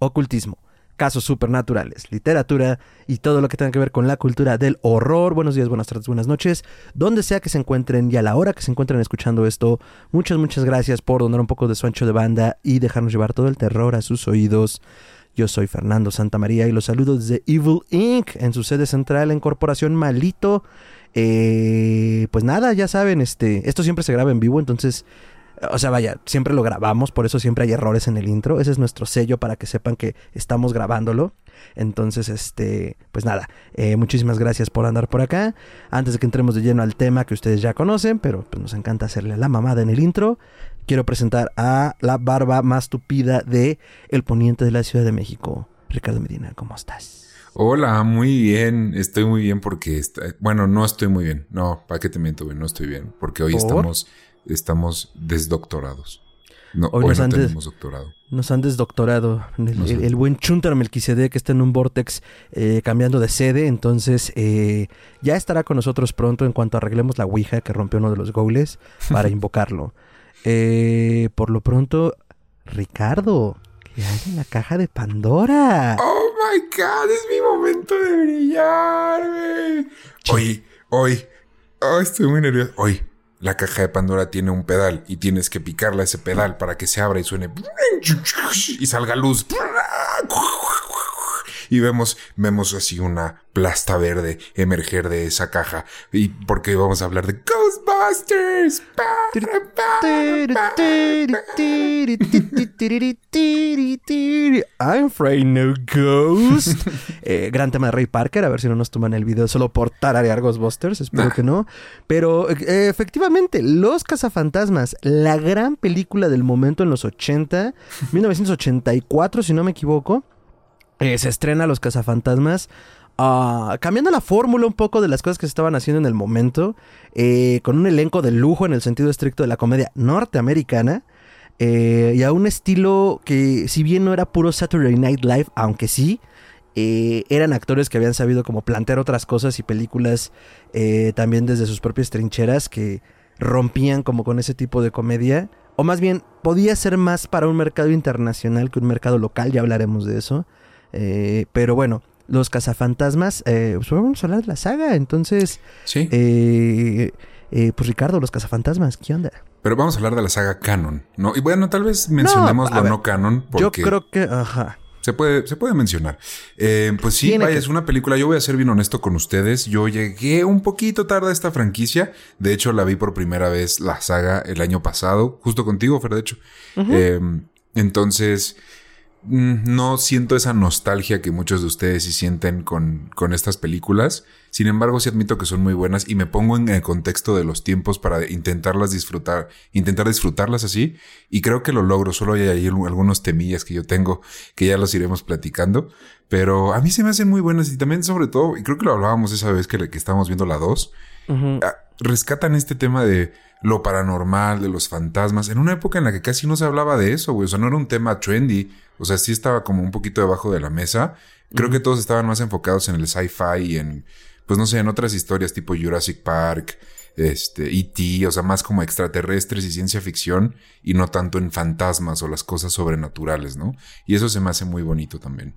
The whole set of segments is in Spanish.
ocultismo, casos supernaturales, literatura y todo lo que tenga que ver con la cultura del horror. Buenos días, buenas tardes, buenas noches, donde sea que se encuentren y a la hora que se encuentren escuchando esto. Muchas, muchas gracias por donar un poco de su ancho de banda y dejarnos llevar todo el terror a sus oídos. Yo soy Fernando Santamaría y los saludo desde Evil Inc. en su sede central en Corporación Malito. Eh, pues nada, ya saben, este, esto siempre se graba en vivo, entonces, o sea, vaya, siempre lo grabamos, por eso siempre hay errores en el intro. Ese es nuestro sello para que sepan que estamos grabándolo. Entonces, este, pues nada, eh, muchísimas gracias por andar por acá. Antes de que entremos de lleno al tema que ustedes ya conocen, pero pues nos encanta hacerle la mamada en el intro quiero presentar a la barba más tupida de el poniente de la Ciudad de México. Ricardo Medina, ¿cómo estás? Hola, muy bien. Estoy muy bien porque está, bueno, no estoy muy bien. No, ¿para qué te miento? No estoy bien porque hoy estamos estamos desdoctorados. No, hoy, nos no han tenemos doctorado. Nos han desdoctorado. El, buen Chuntar Melquisede que está en un vortex eh, cambiando de sede. Entonces, eh, ya estará con nosotros pronto en cuanto arreglemos la Ouija que rompió uno de los goles para invocarlo. Eh, por lo pronto, Ricardo, ¿qué hay en la caja de Pandora? Oh my god, es mi momento de brillar, Hoy, hoy, oh, estoy muy nervioso. Hoy, la caja de Pandora tiene un pedal y tienes que picarle a ese pedal para que se abra y suene y salga luz y vemos, vemos así una plasta verde emerger de esa caja. Y porque vamos a hablar de Ghostbusters. I'm afraid no ghost. eh, gran tema de Ray Parker, a ver si no nos toman el video solo por tararear Ghostbusters, espero que no. Pero eh, efectivamente, Los Cazafantasmas, la gran película del momento en los 80, 1984 si no me equivoco. Eh, se estrena Los Cazafantasmas. Ah, cambiando la fórmula un poco de las cosas que se estaban haciendo en el momento, eh, con un elenco de lujo en el sentido estricto de la comedia norteamericana, eh, y a un estilo que si bien no era puro Saturday Night Live, aunque sí, eran actores que habían sabido como plantear otras cosas y películas también desde sus propias trincheras que rompían como con ese tipo de comedia, o más bien podía ser más para un mercado internacional que un mercado local, ya hablaremos de eso. Eh, pero bueno, los cazafantasmas, eh, pues vamos a hablar de la saga, entonces... Sí. Eh, eh, pues Ricardo, los cazafantasmas, ¿qué onda? Pero vamos a hablar de la saga canon, ¿no? Y bueno, tal vez mencionemos lo no canon porque... Yo creo que... Ajá. Se puede, se puede mencionar. Eh, pues sí, vaya, es una película. Yo voy a ser bien honesto con ustedes. Yo llegué un poquito tarde a esta franquicia. De hecho, la vi por primera vez la saga el año pasado, justo contigo, Fer, de hecho. entonces, Mm, no siento esa nostalgia que muchos de ustedes sí sienten con, con, estas películas. Sin embargo, sí admito que son muy buenas y me pongo en el contexto de los tiempos para intentarlas disfrutar, intentar disfrutarlas así. Y creo que lo logro. Solo hay ahí algunos temillas que yo tengo que ya los iremos platicando. Pero a mí se me hacen muy buenas y también sobre todo, y creo que lo hablábamos esa vez que, que estábamos viendo la 2, ah, rescatan este tema de lo paranormal, de los fantasmas, en una época en la que casi no se hablaba de eso, güey. O sea, no era un tema trendy. O sea, sí estaba como un poquito debajo de la mesa. Creo que todos estaban más enfocados en el sci-fi y en, pues no sé, en otras historias tipo Jurassic Park, este, E.T., o sea, más como extraterrestres y ciencia ficción y no tanto en fantasmas o las cosas sobrenaturales, ¿no? Y eso se me hace muy bonito también.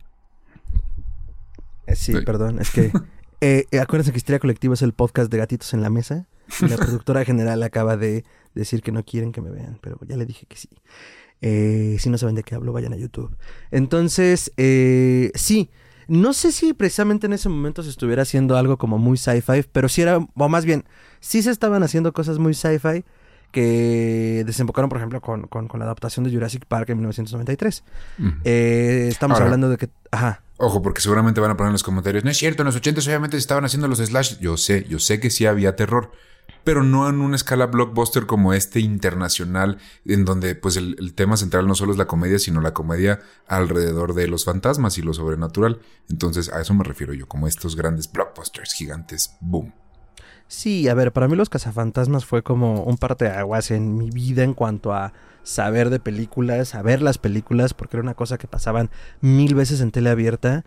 Eh, sí, perdón, es que eh, acuérdense que Historia Colectiva es el podcast de Gatitos en la Mesa. La productora general acaba de decir que no quieren que me vean, pero ya le dije que sí. Eh, si no saben de qué hablo, vayan a YouTube. Entonces, eh, sí. No sé si precisamente en ese momento se estuviera haciendo algo como muy sci-fi, pero sí era, o más bien, sí se estaban haciendo cosas muy sci-fi que desembocaron, por ejemplo, con, la adaptación de Jurassic Park en 1993. Eh, estamos hablando de que... Ajá. Ojo, porque seguramente van a poner en los comentarios, no es cierto, en los 80 obviamente se estaban haciendo los slash. Yo sé, yo sé que sí había terror, pero no en una escala blockbuster como este internacional, en donde pues el, tema central no solo es la comedia, sino la comedia alrededor de los fantasmas y lo sobrenatural. Entonces a eso me refiero yo, como estos grandes blockbusters gigantes. Boom. Sí, a ver, para mí Los Cazafantasmas fue como un parte de aguas en mi vida en cuanto a saber de películas, saber las películas, porque era una cosa que pasaban mil veces en tele abierta.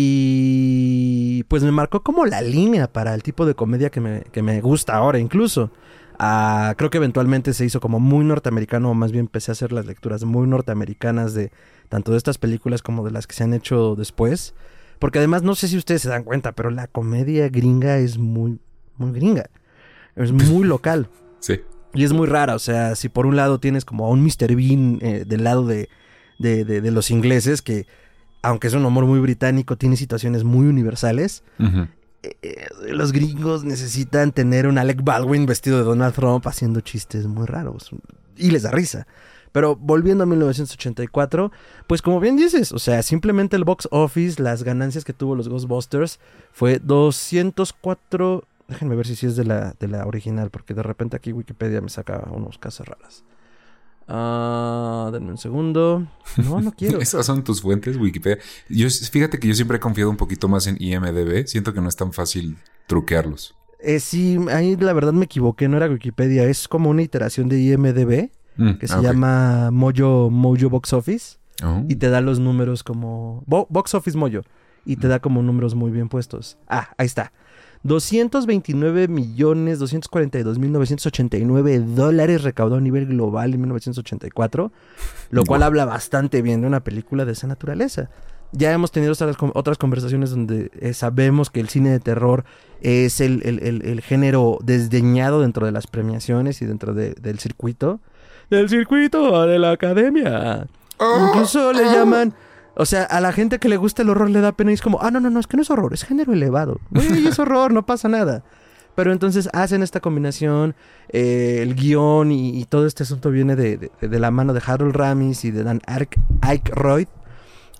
Y pues me marcó como la línea para el tipo de comedia que me, que me gusta ahora incluso. Ah, creo que eventualmente se hizo como muy norteamericano, o más bien empecé a hacer las lecturas muy norteamericanas de tanto de estas películas como de las que se han hecho después. Porque además no sé si ustedes se dan cuenta, pero la comedia gringa es muy, muy gringa. Es muy local. Sí. Y es muy rara, o sea, si por un lado tienes como a un Mr. Bean eh, del lado de, de, de, de, los ingleses, que aunque es un humor muy británico, tiene situaciones muy universales. Uh -huh. eh, los gringos necesitan tener un Alec Baldwin vestido de Donald Trump haciendo chistes muy raros. Y les da risa. Pero volviendo a 1984, pues como bien dices, o sea, simplemente el box office, las ganancias que tuvo los Ghostbusters fue 204 Déjenme ver si sí es de la, de la original, porque de repente aquí Wikipedia me saca unos casas raras. Uh, denme un segundo. No, no quiero. Esas son tus fuentes, Wikipedia. Yo, fíjate que yo siempre he confiado un poquito más en IMDB. Siento que no es tan fácil truquearlos. Eh, sí, ahí la verdad me equivoqué. No era Wikipedia. Es como una iteración de IMDB mm, que se okay. llama Mojo, Mojo Box Office. Oh. Y te da los números como. Bo Box Office Mojo. Y te da como números muy bien puestos. Ah, ahí está. 229 millones 242 mil 989 dólares recaudó a nivel global en 1984, lo cual habla bastante bien de una película de esa naturaleza. Ya hemos tenido otras, otras conversaciones donde eh, sabemos que el cine de terror es el, el, el, el, género desdeñado dentro de las premiaciones y dentro de, del circuito. Del circuito de la academia. Oh, Incluso oh. le llaman o sea, a la gente que le gusta el horror le da pena y es como, ah, no, no, no, es que no es horror, es género elevado. Uy, es horror, no pasa nada. Pero entonces hacen esta combinación, eh, el guion y, y, todo este asunto viene de, de, de, la mano de Harold Ramis y de Dan Aykroyd.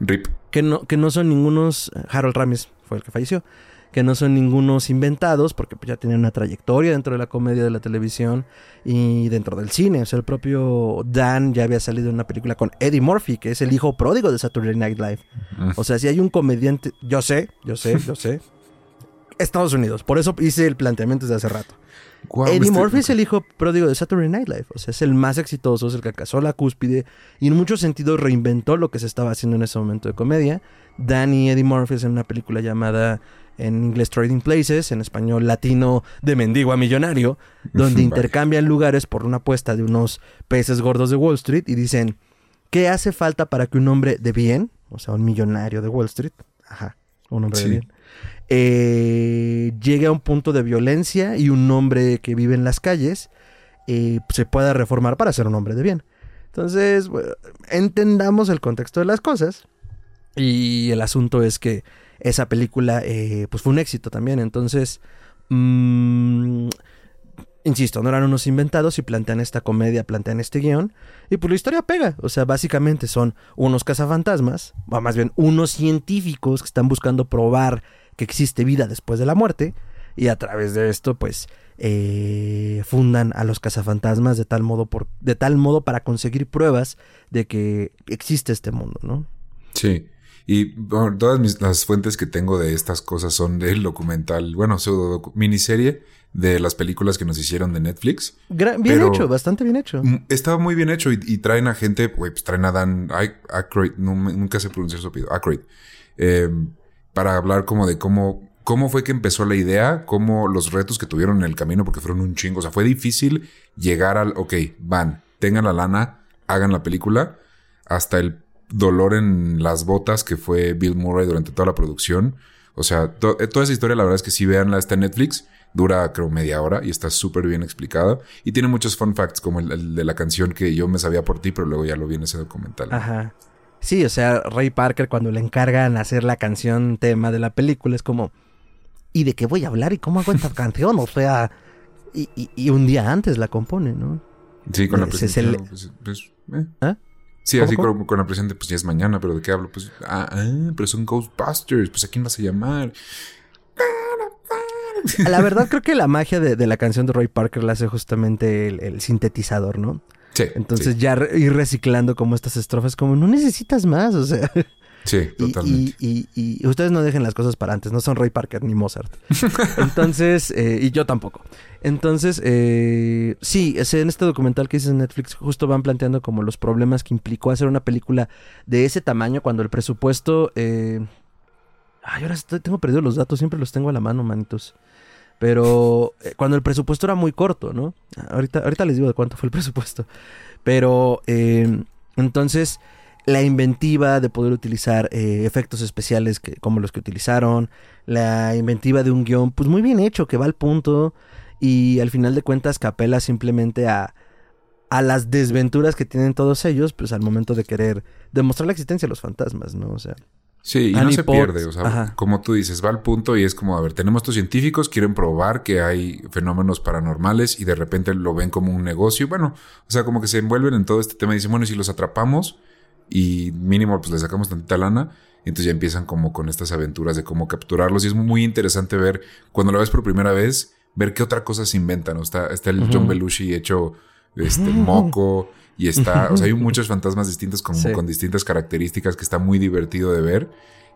Rip. Que no, que no son ningunos, Harold Ramis fue el que falleció, que no son ningunos inventados, porque pues, ya tenían una trayectoria dentro de la comedia de la televisión y dentro del cine. O sea, el propio Dan ya había salido en una película con Eddie Murphy, que es el hijo pródigo de Saturday Night Live. O sea, si hay un comediante, yo sé, yo sé, yo sé. Estados Unidos, por eso hice el planteamiento desde hace rato. Wow, Eddie Murphy okay. es el hijo pródigo de Saturday Night Live, o sea, es el más exitoso, es el que alcanzó la cúspide y en muchos sentidos reinventó lo que se estaba haciendo en ese momento de comedia. Dan y Eddie Murphy es en una película llamada en inglés Trading Places, en español latino de mendigo a millonario, donde intercambian lugares por una apuesta de unos peces gordos de Wall Street y dicen, ¿qué hace falta para que un hombre de bien, o sea, un millonario de Wall Street, ajá, un hombre sí. de bien, eh, llegue a un punto de violencia y un hombre que vive en las calles eh, se pueda reformar para ser un hombre de bien? Entonces, bueno, entendamos el contexto de las cosas y el asunto es que esa película eh, pues fue un éxito también. Entonces, mmm, insisto, no eran unos inventados y plantean esta comedia, plantean este guion. Y pues la historia pega. O sea, básicamente son unos cazafantasmas, o más bien unos científicos que están buscando probar que existe vida después de la muerte. Y a través de esto, pues, eh, fundan a los cazafantasmas de tal modo por, de tal modo para conseguir pruebas de que existe este mundo, ¿no? Sí. Y bueno, todas mis, las fuentes que tengo de estas cosas son del documental, bueno, pseudo miniserie de las películas que nos hicieron de Netflix. Gra bien hecho, bastante bien hecho. Estaba muy bien hecho y, y traen a gente, pues traen a Dan Aykroyd, no, nunca sé pronunciar su apellido, Aykroyd, eh, para hablar como de cómo, cómo fue que empezó la idea, cómo los retos que tuvieron en el camino, porque fueron un chingo. O sea, fue difícil llegar al, ok, van, tengan la lana, hagan la película, hasta el dolor en las botas que fue Bill Murray durante toda la producción. O sea, to toda esa historia, la verdad es que si veanla, está en Netflix. Dura, creo, media hora y está súper bien explicada. Y tiene muchos fun facts, como el, el, de la canción que yo me sabía por ti, pero luego ya lo vi en ese documental. Ajá. Sí, o sea, Ray Parker, cuando le encargan hacer la canción tema de la película, es como, ¿y de qué voy a hablar? ¿Y cómo hago esta canción? O sea, y, y, y, un día antes la compone, ¿no? Sí, con la presentación. Pues, pues, eh. ¿Ah? Sí, así con, con, la presente, pues ya es mañana, pero ¿de qué hablo? Pues, ah, ah, pero son Ghostbusters, pues ¿a quién vas a llamar? La verdad creo que la magia de, la canción de Roy Parker la hace justamente el, sintetizador, ¿no? Sí. Entonces ya ir reciclando como estas estrofas, como no necesitas más, o sea. Sí, totalmente. Y, ustedes no dejen las cosas para antes, no son Roy Parker ni Mozart. Entonces, eh, y yo tampoco. Entonces, eh, sí, en este documental que hice en Netflix, justo van planteando como los problemas que implicó hacer una película de ese tamaño cuando el presupuesto. Eh, ay, ahora tengo perdido los datos, siempre los tengo a la mano, manitos. Pero eh, cuando el presupuesto era muy corto, ¿no? Ahorita, ahorita les digo de cuánto fue el presupuesto. Pero entonces la inventiva de poder utilizar eh, efectos especiales que, como los que utilizaron, la inventiva de un guion, pues muy bien hecho, que va al punto y al final de cuentas capela simplemente a, a las desventuras que tienen todos ellos, pues al momento de querer demostrar la existencia de los fantasmas, ¿no? O sea... Sí, y no se pierde, o sea, como tú dices, va al punto y es como, a ver, tenemos estos científicos, quieren probar que hay fenómenos paranormales y de repente lo ven como un negocio, bueno, o sea, como que se envuelven en todo este tema y dicen, bueno, y si los atrapamos, y mínimo pues le sacamos tantita lana. Y entonces ya empiezan como con estas aventuras de cómo capturarlos. Y es muy interesante ver, cuando lo ves por primera vez, ver qué otra cosa se inventan. Está, está el John Belushi hecho este, moco. Y está, o sea, hay muchos fantasmas distintos con, con distintas características que está muy divertido de ver.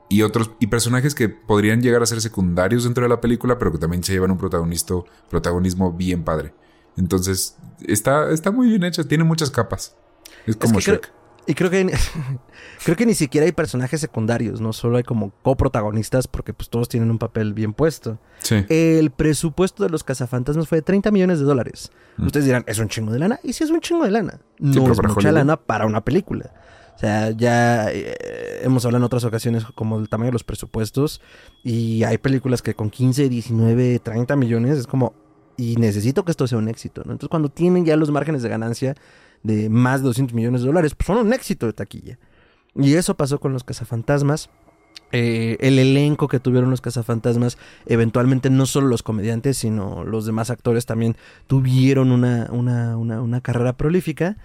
Y otros, y personajes que podrían llegar a ser secundarios dentro de la película, pero que también se llevan un protagonista, protagonismo bien padre. Entonces, está, está muy bien hecho, tiene muchas capas. Es como Shrek. Y creo que creo que ni siquiera hay personajes secundarios, no solo hay como coprotagonistas porque pues todos tienen un papel bien puesto. Sí. El presupuesto de los cazafantasmas fue de 30 millones de dólares. Mm. Ustedes dirán, ¿es un chingo de lana? Y sí es un chingo de lana. No es mucha lana para una película. O sea, ya eh, hemos hablado en otras ocasiones como del tamaño de los presupuestos y hay películas que con 15, 19, 30 millones es como y necesito que esto sea un éxito, ¿no? Entonces cuando tienen ya los márgenes de ganancia de más de 200 millones de dólares, pues son un éxito de taquilla. Y eso pasó con los cazafantasmas. Eh, el elenco que tuvieron los cazafantasmas, eventualmente no solo los comediantes, sino los demás actores también tuvieron una, una, una, carrera prolífica.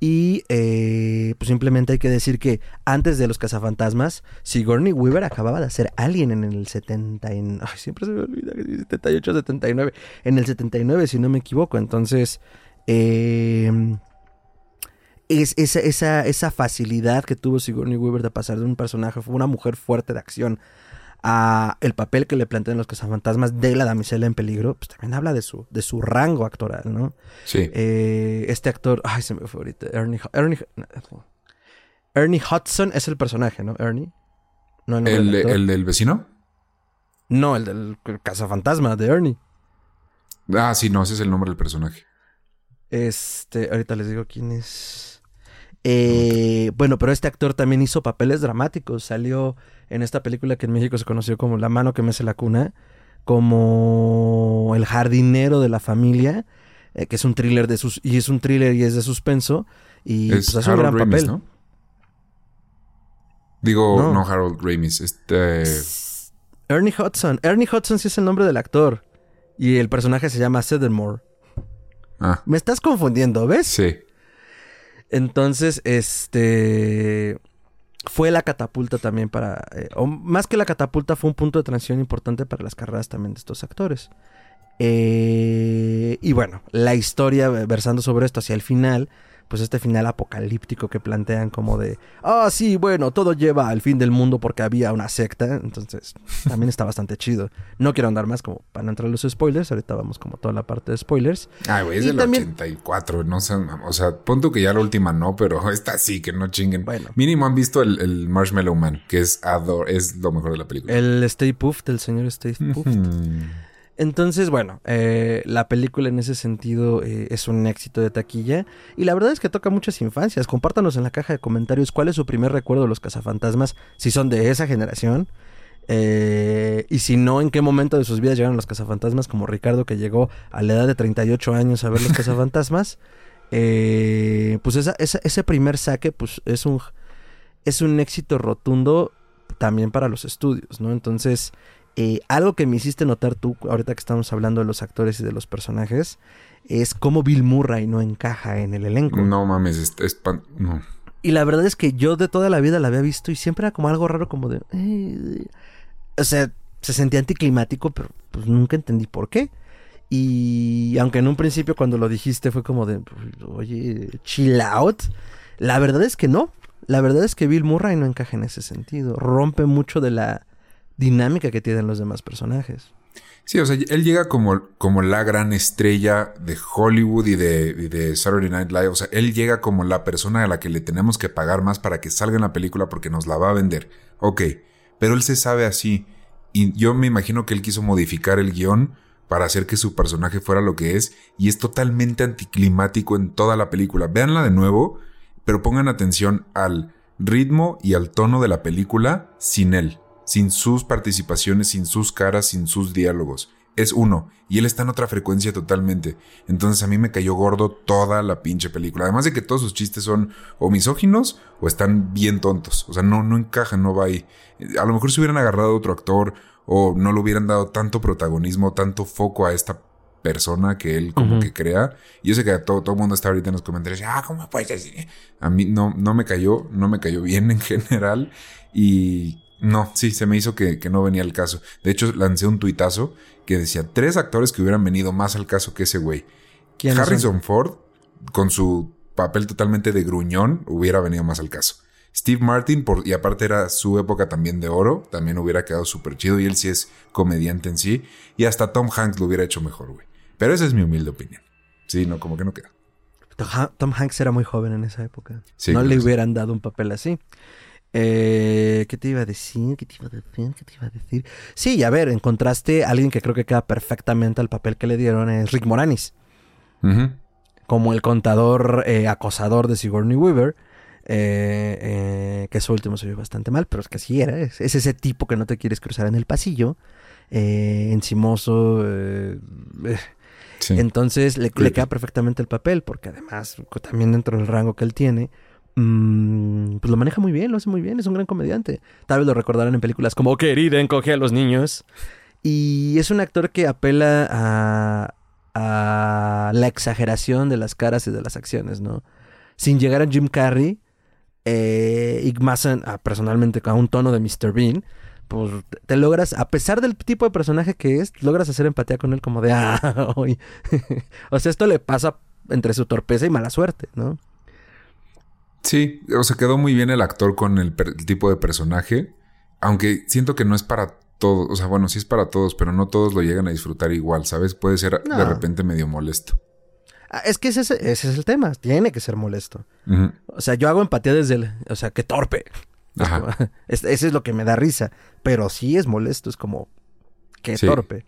Y eh, pues simplemente hay que decir que antes de los cazafantasmas, Sigourney Weaver acababa de hacer Alien en el 70. En, ay, siempre se me olvida, 78, 79. En el 79, si no me equivoco. Entonces, eh, es esa, esa, esa facilidad que tuvo Sigourney Weaver de pasar de un personaje, fue una mujer fuerte de acción, a el papel que le plantean los cazafantasmas de la damisela en peligro, pues también habla de su, de su rango actoral, ¿no? Sí. Eh, este actor, ay, se me fue ahorita, Ernie, Ernie, Ernie Hudson es el personaje, ¿no? Ernie. No, el, ¿El, del vecino? No, el del cazafantasma de Ernie. Ah, sí, no, ese es el nombre del personaje. Este, ahorita les digo quién es. Eh, bueno, pero este actor también hizo papeles dramáticos. Salió en esta película que en México se conoció como La mano que me hace la cuna, como el jardinero de la familia, eh, que es un thriller de sus y es un thriller y es de suspenso y pues, hace un gran papel. ¿no? Digo, no, Harold Ramis, este Ernie Hudson. Ernie Hudson sí es el nombre del actor y el personaje se llama Sedemore. Ah. Me estás confundiendo, ¿ves? Sí. Entonces, este fue la catapulta también para, eh, o más que la catapulta, fue un punto de transición importante para las carreras también de estos actores. Eh, y bueno, la historia versando sobre esto hacia el final, pues este final apocalíptico que plantean como de, ah, sí, bueno, todo lleva al fin del mundo porque había una secta, entonces también está bastante chido. No quiero andar más como para no entrar los spoilers, ahorita vamos como toda la parte de spoilers. Ah, güey, es del 84, no sé, o sea, punto que ya la última no, pero esta sí, que no chinguen. Bueno. Mínimo han visto el, Marshmallow Man, que es, ador es lo mejor de la película. El Stay Puft, el señor Stay Puft. Entonces, bueno, eh, la película en ese sentido eh, es un éxito de taquilla. Y la verdad es que toca muchas infancias. Compártanos en la caja de comentarios cuál es su primer recuerdo de los cazafantasmas, si son de esa generación. Eh, y si no, en qué momento de sus vidas llegaron los cazafantasmas, como Ricardo que llegó a la edad de 38 años a ver los cazafantasmas. pues esa, ese primer saque pues es un, es un éxito rotundo también para los estudios, ¿no? Entonces, eh, algo que me hiciste notar tú, ahorita que estamos hablando de los actores y de los personajes, es cómo Bill Murray no encaja en el elenco. No mames, es, no. Y la verdad es que yo de toda la vida la había visto y siempre era como algo raro, como de. Eh, o sea, se sentía anticlimático, pero pues nunca entendí por qué. Y aunque en un principio cuando lo dijiste fue como de, oye, chill out, la verdad es que no. La verdad es que Bill Murray no encaja en ese sentido. Rompe mucho de la dinámica que tienen los demás personajes. Sí, o sea, él llega como, como la gran estrella de Hollywood y de, Saturday Night Live. O sea, él llega como la persona a la que le tenemos que pagar más para que salga en la película porque nos la va a vender. Ok, pero él se sabe así. Y yo me imagino que él quiso modificar el guion para hacer que su personaje fuera lo que es. Y es totalmente anticlimático en toda la película. Véanla de nuevo, pero pongan atención al ritmo y al tono de la película sin él sin sus participaciones, sin sus caras, sin sus diálogos. Es uno, y él está en otra frecuencia totalmente. Entonces a mí me cayó gordo toda la pinche película. Además de que todos sus chistes son o misóginos o están bien tontos. O sea, no, no encajan, no va ahí. A lo mejor se hubieran agarrado a otro actor o no le hubieran dado tanto protagonismo, tanto foco a esta persona que él como que crea. Y yo sé que todo, todo el mundo está ahorita en los comentarios, ah, ¿cómo puedes decir? A mí no, no me cayó, no me cayó bien en general. Y no, sí, se me hizo que, no venía al caso. De hecho, lancé un tuitazo que decía tres actores que hubieran venido más al caso que ese güey. Harrison Ford, con su papel totalmente de gruñón, hubiera venido más al caso. Steve Martin, por, y aparte era su época también de oro, también hubiera quedado súper chido y él sí es comediante en sí. Y hasta Tom Hanks lo hubiera hecho mejor, güey. Pero esa es mi humilde opinión. Sí, no, como que no queda. Tom Hanks era muy joven en esa época. no le hubieran dado un papel así. Eh, ¿Qué te iba a decir? ¿Qué te iba a decir? ¿Qué te iba a decir? Sí, a ver, encontraste a alguien que creo que queda perfectamente al papel que le dieron, es Rick Moranis. Como el contador eh, acosador de Sigourney Weaver. Eh, que eso último se vio bastante mal, pero es que así era. Es, ese tipo que no te quieres cruzar en el pasillo. encimoso. Entonces le, le, queda perfectamente el papel, porque además, también dentro del rango que él tiene, Mm, pues lo maneja muy bien, lo hace muy bien, es un gran comediante. Tal vez lo recordarán en películas como Querida encoge a los niños. Y es un actor que apela a, a la exageración de las caras y de las acciones, ¿no? Sin llegar a Jim Carrey eh, y más personalmente a un tono de Mr. Bean, pues te logras, a pesar del tipo de personaje que es, logras hacer empatía con él como de, ah, o sea, esto le pasa entre su torpeza y mala suerte, ¿no? Sí, o sea, quedó muy bien el actor con el, tipo de personaje, aunque siento que no es para todos, o sea, bueno, sí es para todos, pero no todos lo llegan a disfrutar igual, ¿sabes? Puede ser de repente medio molesto. Ah, es que ese, es el tema, tiene que ser molesto. O sea, yo hago empatía desde el, o sea, qué torpe. Ajá. ese es lo que me da risa, pero sí es molesto, es como, qué torpe.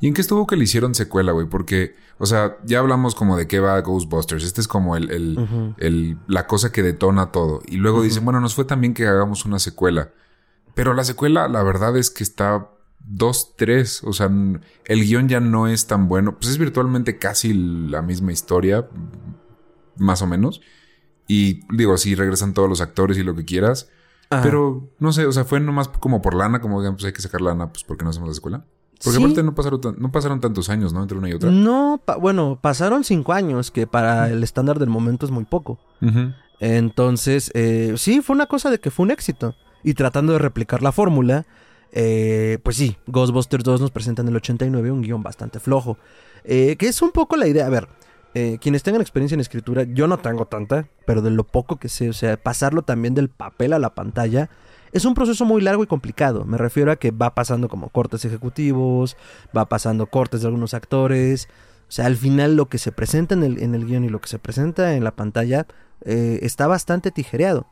¿Y en qué estuvo que le hicieron secuela, güey? Porque, o sea, ya hablamos como de qué va Ghostbusters. Este es como el, el, la cosa que detona todo. Y luego dicen, bueno, nos fue también que hagamos una secuela. Pero la secuela, la verdad es que está dos, tres. O sea, el guion ya no es tan bueno. Pues es virtualmente casi la misma historia, más o menos. Y digo, sí, regresan todos los actores y lo que quieras. Pero no sé, o sea, fue nomás como por lana, como pues hay que sacar lana, pues porque no hacemos la secuela. Porque aparte no pasaron, no pasaron tantos años, ¿no? Entre una y otra. No, bueno, pasaron cinco años, que para el estándar del momento es muy poco. Entonces, eh, sí, fue una cosa de que fue un éxito. Y tratando de replicar la fórmula, eh, pues sí, Ghostbusters 2 nos presenta en el 89 un guion bastante flojo. Eh, que es un poco la idea, a ver, quienes tengan experiencia en escritura, yo no tengo tanta, pero de lo poco que sé, o sea, pasarlo también del papel a la pantalla es un proceso muy largo y complicado. Me refiero a que va pasando como cortes ejecutivos, va pasando cortes de algunos actores. O sea, al final lo que se presenta en el, en el guion y lo que se presenta en la pantalla eh, está bastante tijereado.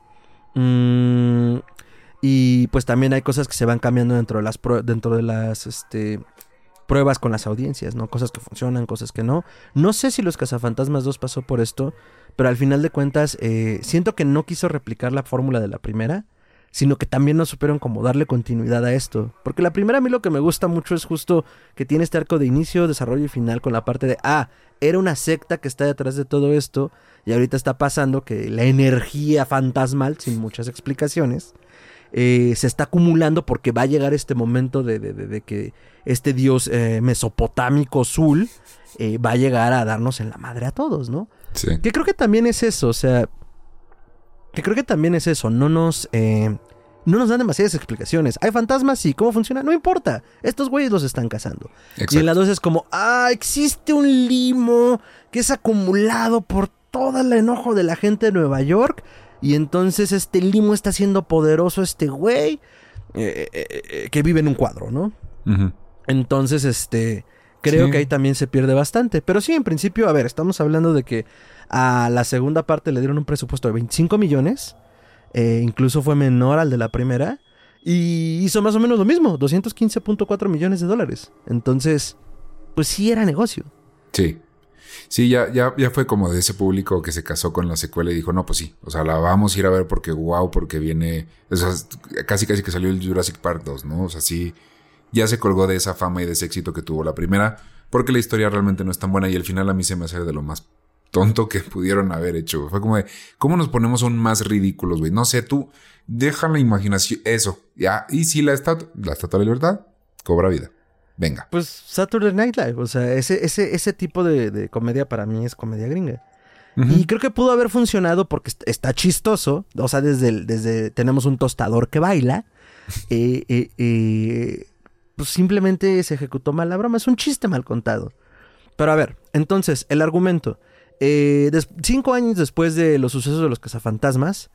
Mm, y pues también hay cosas que se van cambiando dentro de las, dentro de las este, pruebas con las audiencias, ¿no? Cosas que funcionan, cosas que no. No sé si los Cazafantasmas 2 pasó por esto, pero al final de cuentas eh, siento que no quiso replicar la fórmula de la primera sino que también no supieron como darle continuidad a esto. Porque la primera a mí lo que me gusta mucho es justo que tiene este arco de inicio, desarrollo y final con la parte de, ah, era una secta que está detrás de todo esto y ahorita está pasando que la energía fantasmal, sin muchas explicaciones, eh, se está acumulando porque va a llegar este momento de, de, que este dios eh, mesopotámico azul eh, va a llegar a darnos en la madre a todos, ¿no? Sí. Que creo que también es eso, o sea, que creo que también es eso, no nos... Eh, no nos dan demasiadas explicaciones. ¿Hay fantasmas? Sí. ¿Cómo funciona? No importa. Estos güeyes los están cazando. Y en la 2 es como, ah, existe un limo que es acumulado por todo el enojo de la gente de Nueva York. Y entonces este limo está siendo poderoso este güey eh, eh, eh, que vive en un cuadro, ¿no? Entonces, este, creo que ahí también se pierde bastante. Pero sí, en principio, a ver, estamos hablando de que a la segunda parte le dieron un presupuesto de 25 millones. incluso fue menor al de la primera. Y hizo más o menos lo mismo, 215.4 millones de dólares. Entonces, pues sí era negocio. Sí. Sí, ya, ya, ya fue como de ese público que se casó con la secuela y dijo, no, pues sí, o sea, la vamos a ir a ver porque wow, porque viene, casi casi que salió el Jurassic Park 2, ¿no? O sea, sí, ya se colgó de esa fama y de ese éxito que tuvo la primera, porque la historia realmente no es tan buena y el final a mí se me hace de lo más tonto que pudieron haber hecho. Fue como de, ¿cómo nos ponemos aún más ridículos, güey? No sé, tú, deja la imaginación, eso, ya, y si la estatua, la estatua de libertad cobra vida. Venga. Pues Saturday Night Live, o sea, ese, ese, ese tipo de, comedia para mí es comedia gringa. Y creo que pudo haber funcionado porque está chistoso. O sea, desde, desde tenemos un tostador que baila. Eh, eh, eh, pues simplemente se ejecutó mal la broma. Es un chiste mal contado. Pero a ver, entonces, el argumento. Cinco años después de los sucesos de los cazafantasmas,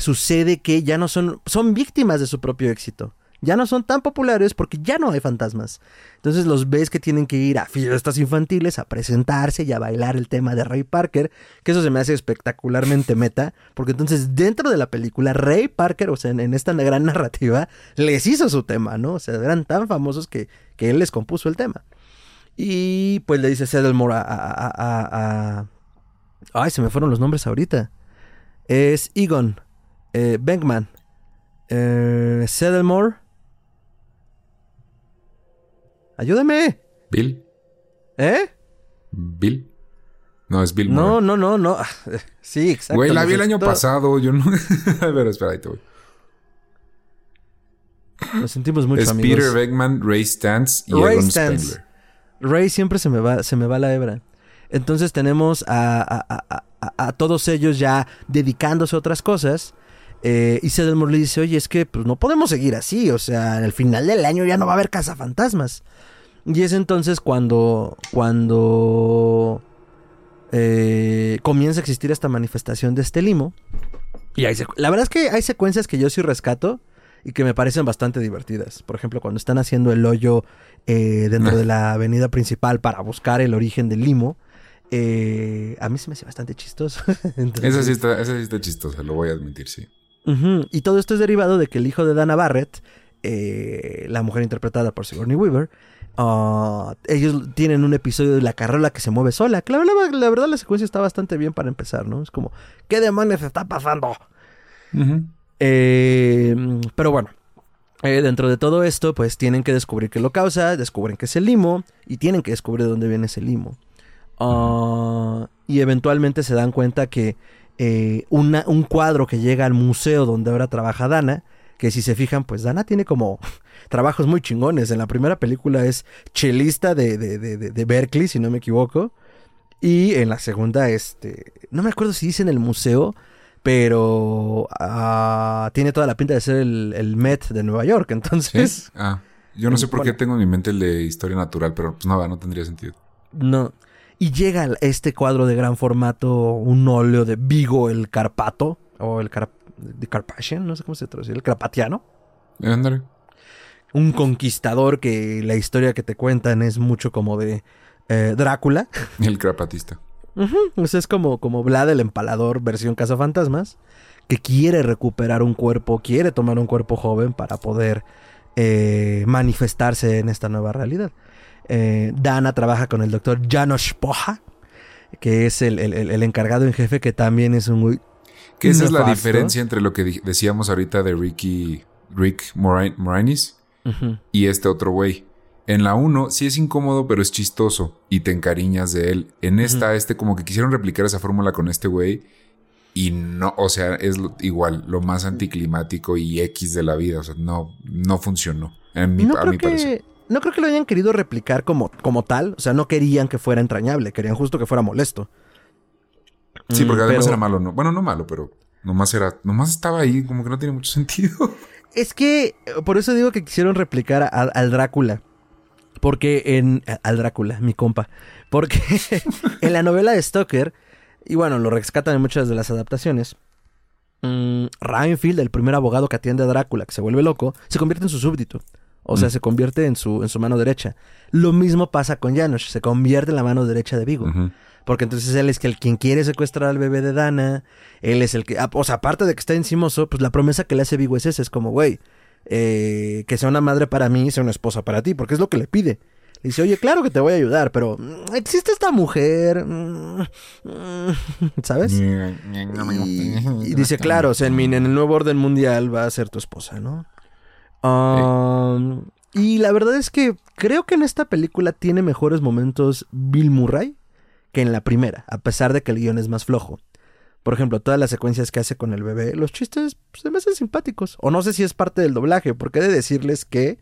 sucede que ya no son, son víctimas de su propio éxito ya no son tan populares porque ya no hay fantasmas. Entonces los ves que tienen que ir a fiestas infantiles a presentarse y a bailar el tema de Ray Parker, que eso se me hace espectacularmente meta, porque entonces dentro de la película Ray Parker, o sea, en, esta gran narrativa, les hizo su tema, ¿no? O sea, eran tan famosos que, que él les compuso el tema. Y pues le dice Sedelmore a, a, a, Ay, se me fueron los nombres ahorita. Es Egon, eh, Bankman, eh, Sedelmore Ayúdame. Bill. ¿Eh? Bill. No, es Bill. No, no, no, no. Sí, exacto. Güey, la vi el año pasado. Yo no. A ver, espera, ahí te voy. Nos sentimos mucho es Peter Beckman, Ray Stantz y Ray Egon Spengler. Ray siempre se me va, se me va la hebra. Entonces tenemos a, a, a, a, todos ellos ya dedicándose a otras cosas. Eh, y Sedelmore le dice, oye, es que pues, no podemos seguir así. O sea, en el final del año ya no va a haber cazafantasmas. Y es entonces cuando, cuando eh, comienza a existir esta manifestación de este limo. Y la verdad es que hay secuencias que yo sí rescato y que me parecen bastante divertidas. Por ejemplo, cuando están haciendo el hoyo eh, dentro de la avenida principal para buscar el origen del limo. Eh, a mí se me hace bastante chistoso. esa, sí está, esa sí está chistosa, lo voy a admitir, sí. Y todo esto es derivado de que el hijo de Dana Barrett, la mujer interpretada por Sigourney Weaver, Ah, ellos tienen un episodio de la carrola que se mueve sola. La, la, verdad, la secuencia está bastante bien para empezar, ¿no? Es como, ¿qué demonios está pasando? Eh, pero bueno, eh, dentro de todo esto, pues tienen que descubrir qué lo causa, descubren que es el limo y tienen que descubrir de dónde viene ese limo. Ah, y eventualmente se dan cuenta que eh, un cuadro que llega al museo donde ahora trabaja Dana, que si se fijan, pues Dana tiene como trabajos muy chingones. En la primera película es chelista de, de, de, de Berkeley, si no me equivoco. Y en la segunda, este, no me acuerdo si dice en el museo, pero uh, tiene toda la pinta de ser el, el, Met de Nueva York, entonces... Ah, yo no sé por qué tengo en mi mente el de historia natural, pero pues nada, no tendría sentido. No. Y llega este cuadro de gran formato, un óleo de Vigo el Carpato, o el Car de Carpathian, no sé cómo se traduce, el Carpatiano. Ándale un conquistador que la historia que te cuentan es mucho como de eh, Drácula. El es como, como Vlad el empalador versión cazafantasmas, que quiere recuperar un cuerpo, quiere tomar un cuerpo joven para poder eh, manifestarse en esta nueva realidad. Eh, Dana trabaja con el doctor Janos Poja, que es el, encargado en jefe, que también es un muy... Que esa es la diferencia entre lo que decíamos ahorita de Ricky, Rick Moranis y este otro güey. En la 1 sí es incómodo, pero es chistoso y te encariñas de él. En esta, este como que quisieron replicar esa fórmula con este güey y no, o sea, es igual, lo más anticlimático y X de la vida. O sea, no, no funcionó. En mi, no a mi parecer. No creo que lo hayan querido replicar como, como tal. O sea, no querían que fuera entrañable, querían justo que fuera molesto. Sí, porque mm, además era malo, ¿no? Bueno, no malo, pero Nomás era, nomás estaba ahí, como que no tiene mucho sentido. Es que, por eso digo que quisieron replicar al Drácula. Porque en. Al Drácula, mi compa. Porque en la novela de Stoker, y bueno, lo rescatan en muchas de las adaptaciones. Mmm, el primer abogado que atiende a Drácula, que se vuelve loco, se convierte en su súbdito. O sea, mm. se convierte en su, en su mano derecha. Lo mismo pasa con Janos, se convierte en la mano derecha de Vigo. Porque entonces él es el quien quiere secuestrar al bebé de Dana. Él es el que. Ah, o sea, aparte de que está encimoso, pues la promesa que le hace Vigo es esa: es como, güey, eh, que sea una madre para mí y sea una esposa para ti, porque es lo que le pide. Le dice, oye, claro que te voy a ayudar, pero mm, existe esta mujer, mm, ¿sabes? Y, dice, claro, o sea, en, el nuevo orden mundial va a ser tu esposa, ¿no? Um, y la verdad es que creo que en esta película tiene mejores momentos Bill Murray que en la primera, a pesar de que el guion es más flojo. Por ejemplo, todas las secuencias que hace con el bebé, los chistes pues, se me hacen simpáticos. O no sé si es parte del doblaje, porque he de decirles que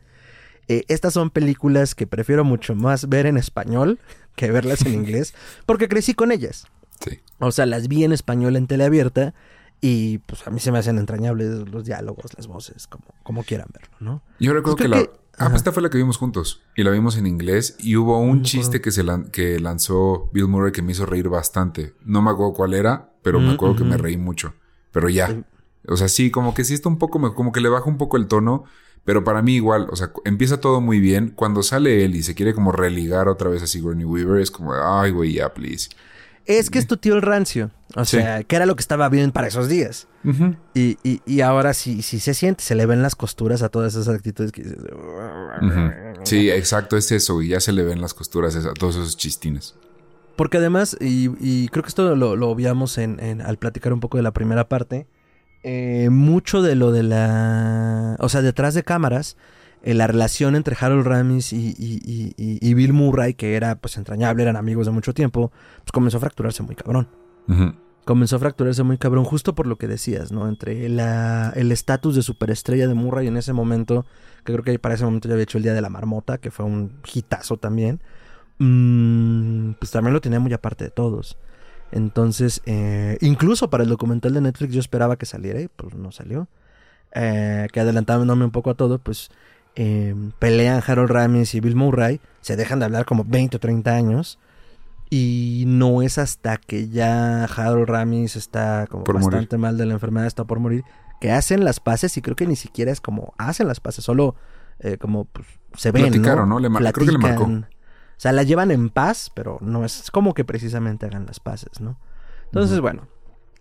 eh, estas son películas que prefiero mucho más ver en español que verlas en inglés, porque crecí con ellas. Sí. O sea, las vi en español en teleabierta y pues a mí se me hacen entrañables los diálogos, las voces, como, como quieran verlo, ¿no? Yo recuerdo que la... Ah, pues esta fue la que vimos juntos. Y la vimos en inglés. Y hubo un chiste que, se que lanzó Bill Murray que me hizo reír bastante. No me acuerdo cuál era, pero me acuerdo que me reí mucho. Pero ya. O sea, sí, como que sí está un poco... Como que le baja un poco el tono. Pero para mí igual, o sea, empieza todo muy bien. Cuando sale él y se quiere como religar otra vez a Sigourney Weaver, es como, ay, güey, ya, please. Es que es tu tío el rancio. O sea, que era lo que estaba bien para esos días. y, y, y, ahora sí, sí se siente, se le ven las costuras a todas esas actitudes que dices. Sí, exacto, es eso, y ya se le ven las costuras a todos esos chistines. Porque además, y, y creo que esto lo, lo obviamos en, en, al platicar un poco de la primera parte, eh, mucho de lo de la... O sea, detrás de cámaras, eh, la relación entre Harold Ramis y, Bill Murray, que era pues entrañable, eran amigos de mucho tiempo, pues comenzó a fracturarse muy cabrón. Comenzó a fracturarse muy cabrón justo por lo que decías, ¿no? Entre el estatus de superestrella de Murray en ese momento, que creo que para ese momento ya había hecho el Día de la Marmota, que fue un hitazo también, mm, pues también lo tenía muy aparte de todos. Entonces, eh, incluso para el documental de Netflix yo esperaba que saliera y pues no salió. Eh, que adelantándome un poco a todo, pues eh, pelean Harold Ramis y Bill Murray, se dejan de hablar como 20 o 30 años. Y no es hasta que ya Harold Ramis está como bastante mal de la enfermedad, está por morir, que hacen las paces y creo que ni siquiera es como hacen las paces, solo eh, como pues, se ven, Platicaron, ¿no? Le creo que le marcó. O sea, la llevan en paz, pero no es como que precisamente hagan las paces, ¿no? Entonces, bueno,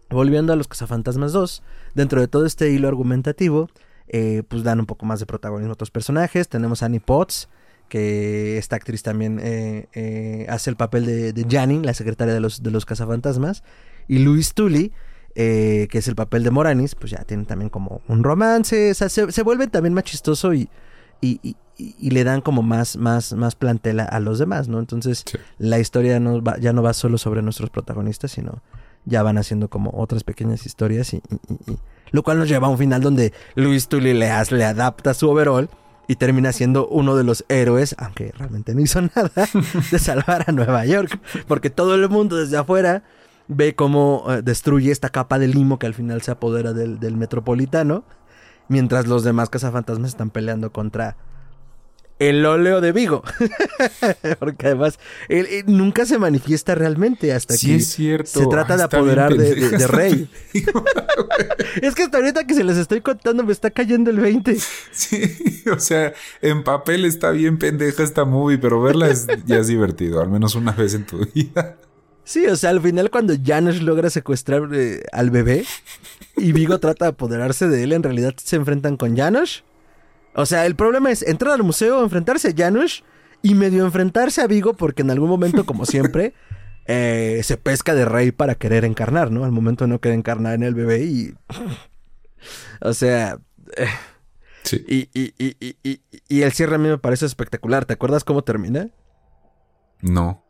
volviendo a los Cazafantasmas 2, dentro de todo este hilo argumentativo, eh, pues dan un poco más de protagonismo a otros personajes. Tenemos a Annie Potts, que esta actriz también eh, eh, hace el papel de, de la secretaria de los, de los cazafantasmas. Y Louis Tully, que es el papel de Moranis, pues ya tienen también como un romance. O sea, se, se vuelve también más chistoso y, y, y, le dan como más, más, más plantela a los demás, ¿no? Entonces la historia no va, ya no va solo sobre nuestros protagonistas, sino ya van haciendo como otras pequeñas historias y, lo cual nos lleva a un final donde Luis Tully le, le adapta su overall y termina siendo uno de los héroes, aunque realmente no hizo nada, de salvar a Nueva York, porque todo el mundo desde afuera ve cómo eh, destruye esta capa de limo que al final se apodera del, del metropolitano, mientras los demás cazafantasmas están peleando contra el óleo de Vigo. Porque además él, nunca se manifiesta realmente hasta que se trata de apoderar de, Rey. es que hasta ahorita que se les estoy contando me está cayendo el 20. Sí, o sea, en papel está bien pendeja esta movie, pero verla es, ya es divertido, al menos una vez en tu vida. Sí, o sea, al final cuando Janusz logra secuestrar eh, al bebé y Vigo trata de apoderarse de él, en realidad se enfrentan con Janusz o sea, el problema es entrar al museo, enfrentarse a Janusz y medio enfrentarse a Vigo porque en algún momento, como siempre, eh, se pesca de rey para querer encarnar, ¿no? Al momento no quiere encarnar en el bebé y... o sea... Eh, sí. Y, y, y, y, el cierre a mí me parece espectacular. ¿Te acuerdas cómo termina? No.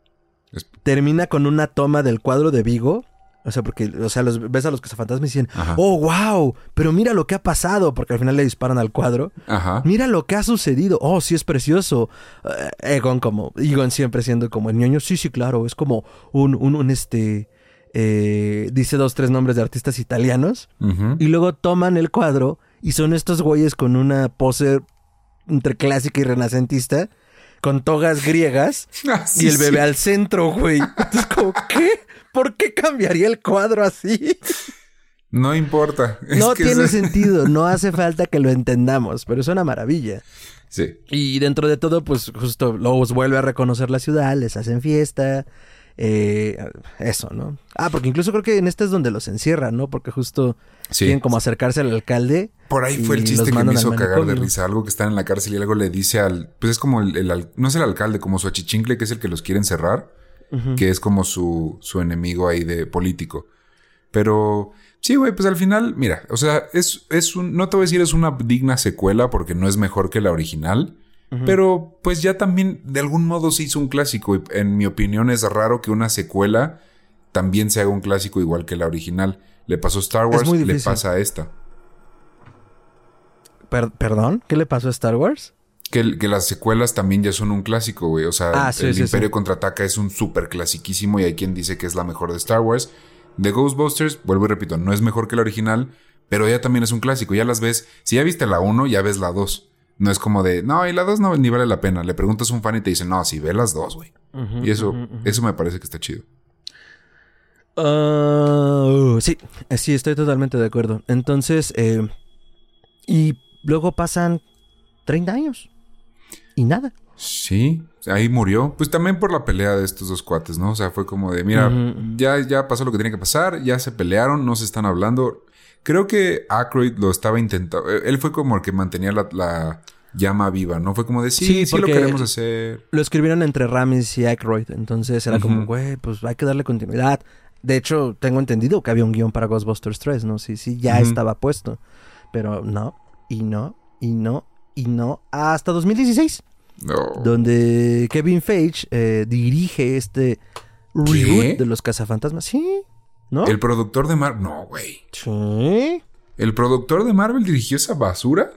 Termina con una toma del cuadro de Vigo o sea, porque, o sea, los, ves a los cazafantasmas y dicen, oh, wow, pero mira lo que ha pasado, porque al final le disparan al cuadro. Ajá. Mira lo que ha sucedido. Oh, sí es precioso. Eh, Egon como, Egon siempre siendo como el ñoño. Sí, sí, claro, es como un, un, un este, eh, dice dos, tres nombres de artistas italianos. Ujú. Y luego toman el cuadro y son estos güeyes con una pose entre clásica y renacentista, con togas griegas Ah, y el bebé sí. al centro, güey. Entonces, como, ¿qué? ¿Por qué cambiaría el cuadro así? No importa. Es no que tiene es- sentido, no hace falta que lo entendamos, pero es una maravilla. Sí. Y dentro de todo, pues justo Lobos vuelve a reconocer la ciudad, les hacen fiesta. Eh, eso, ¿no? Ah, porque incluso creo que en este es donde los encierran, ¿no? Porque justo Sí. quieren como acercarse al alcalde. Por ahí fue el chiste que me hizo cagar de risa. Algo que están en la cárcel y algo le dice al. Pues es como el. el al- no es el alcalde, como su achichincle, que es el que los quiere encerrar. Que es como su, su enemigo ahí de político. Pero. Sí, güey, pues al final, mira, o sea, es, es un. No te voy a decir es una digna secuela porque no es mejor que la original. Pero pues ya también de algún modo se hizo un clásico. Y en mi opinión es raro que una secuela también se haga un clásico igual que la original. Le pasó a Star Wars, le pasa a esta. Per- ¿Perdón? ¿Qué le pasó a Star Wars? Que, que las secuelas también ya son un clásico, güey. O sea, Ah, sí, el sí, Imperio sí. contraataca es un súper clasiquísimo y hay quien dice que es la mejor de Star Wars. The Ghostbusters, vuelvo y repito, no es mejor que la original, pero ya también es un clásico. Ya las ves. Si ya viste la 1, ya ves la 2. No es como de, no, y la 2 no, ni vale la pena. Le preguntas a un fan y te dice, no, si ve las dos, güey. y eso, eso me parece que está chido. Ah, sí, eh, sí, estoy totalmente de acuerdo. Entonces, eh, y luego pasan 30 años y nada. Sí, ahí murió. Pues también por la pelea de estos dos cuates, ¿no? O sea, fue como de, mira, ya, ya pasó lo que tenía que pasar, ya se pelearon, no se están hablando. Creo que Aykroyd lo estaba intentando. eh, Él fue como el que mantenía la, la llama viva, ¿no? Fue como de, sí, Sí, sí, lo queremos hacer. Lo escribieron entre Ramis y Aykroyd, entonces era como, güey, pues hay que darle continuidad. De hecho, tengo entendido que había un guion para Ghostbusters 3, ¿no? Sí, sí, ya estaba puesto. Pero no, y no, y no, y no, hasta 2016. No. donde Kevin Feige eh, dirige este reboot de los cazafantasmas. Sí, ¿no? El productor de Marvel. No, güey. Sí, ¿El productor de Marvel dirigió esa basura?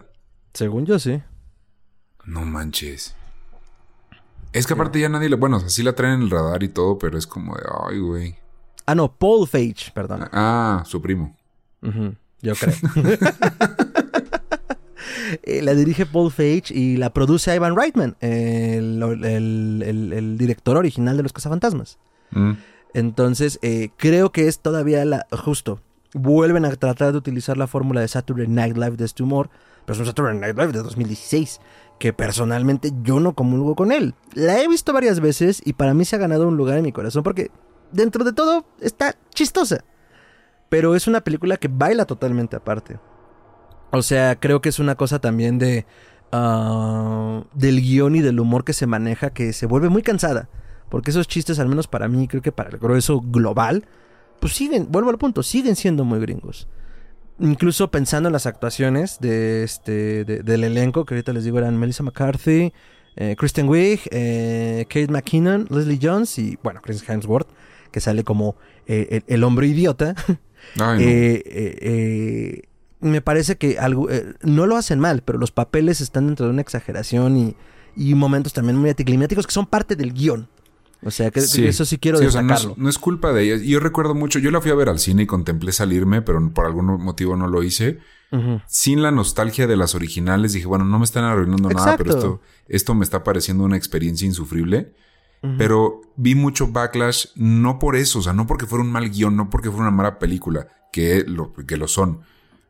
según yo sí. No manches. Es que aparte ya nadie le. Bueno, o sea, sí la traen en el radar y todo, pero es como de, ay, güey. Ah, no, Paul Feige, perdón. Ah, su primo. Yo creo. Eh, la dirige Paul Feige y la produce Ivan Reitman, el, el- el- el director original de Los Cazafantasmas. Mm. Entonces, eh, creo que es todavía la. Justo. Vuelven a tratar de utilizar la fórmula de Saturday Night Live de este humor. Pero es un Saturday Night Live de 2016. Que personalmente yo no comulgo con él. La he visto varias veces y para mí se ha ganado un lugar en mi corazón. Porque dentro de todo está chistosa. Pero es una película que baila totalmente aparte. O sea, creo que es una cosa también de. ah, del guion y del humor que se maneja que se vuelve muy cansada. Porque esos chistes, al menos para mí, creo que para el grueso global, pues siguen, vuelvo al punto, siguen siendo muy gringos. Incluso pensando en las actuaciones de este, de- del elenco, que ahorita les digo eran Melissa McCarthy, eh, Kristen Wiig, eh, Kate McKinnon, Leslie Jones y, bueno, Chris Hemsworth, que sale como eh, el, el hombre idiota. Ay, no. Eh, me parece que algo, no lo hacen mal, pero los papeles están dentro de una exageración y, y momentos también muy anticlimáticos que son parte del guion. O sea, que, que eso sí quiero Sí, o sea, no, es, no es culpa de ella. Y Yo recuerdo mucho, yo la fui a ver al cine y contemplé salirme, pero por algún motivo no lo hice. Sin la nostalgia de las originales, dije, bueno, no me están arruinando nada, pero esto, esto me está pareciendo una experiencia insufrible. Pero vi mucho backlash, no por eso, o sea, no porque fuera un mal guion, no porque fuera una mala película, que lo, que lo son,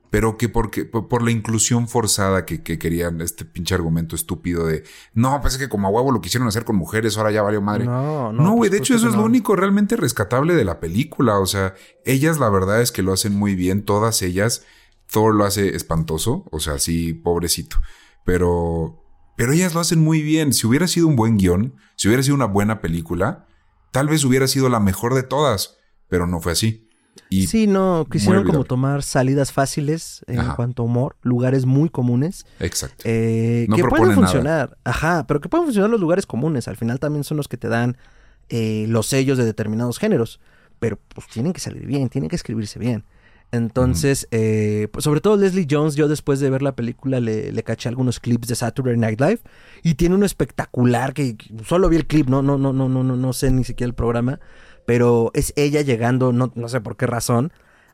pero que porque, por, la inclusión forzada que, que querían este pinche argumento estúpido de, no, pues es que como a huevo lo quisieron hacer con mujeres, ahora ya valió madre. No, no. No, güey, de hecho eso es lo único realmente rescatable de la película. O sea, ellas la verdad es que lo hacen muy bien, todas ellas. Thor lo hace espantoso, o sea, sí, pobrecito. Pero, pero ellas lo hacen muy bien. Si hubiera sido un buen guion, si hubiera sido una buena película, tal vez hubiera sido la mejor de todas, pero no fue así. Y Sí, no, quisieron como tomar salidas fáciles en Ajá. cuanto a humor, lugares muy comunes, exacto. eh, No que pueden nada. funcionar. Ajá, pero que pueden funcionar los lugares comunes. Al final también son los que te dan eh, los sellos de determinados géneros. Pero pues tienen que salir bien, tienen que escribirse bien. Entonces, eh, pues, sobre todo Leslie Jones, yo después de ver la película le, le caché algunos clips de Saturday Night Live y tiene uno espectacular que que solo vi el clip, no, no, no, no, no, no, no sé ni siquiera el programa, pero es ella llegando, no, no sé por qué razón,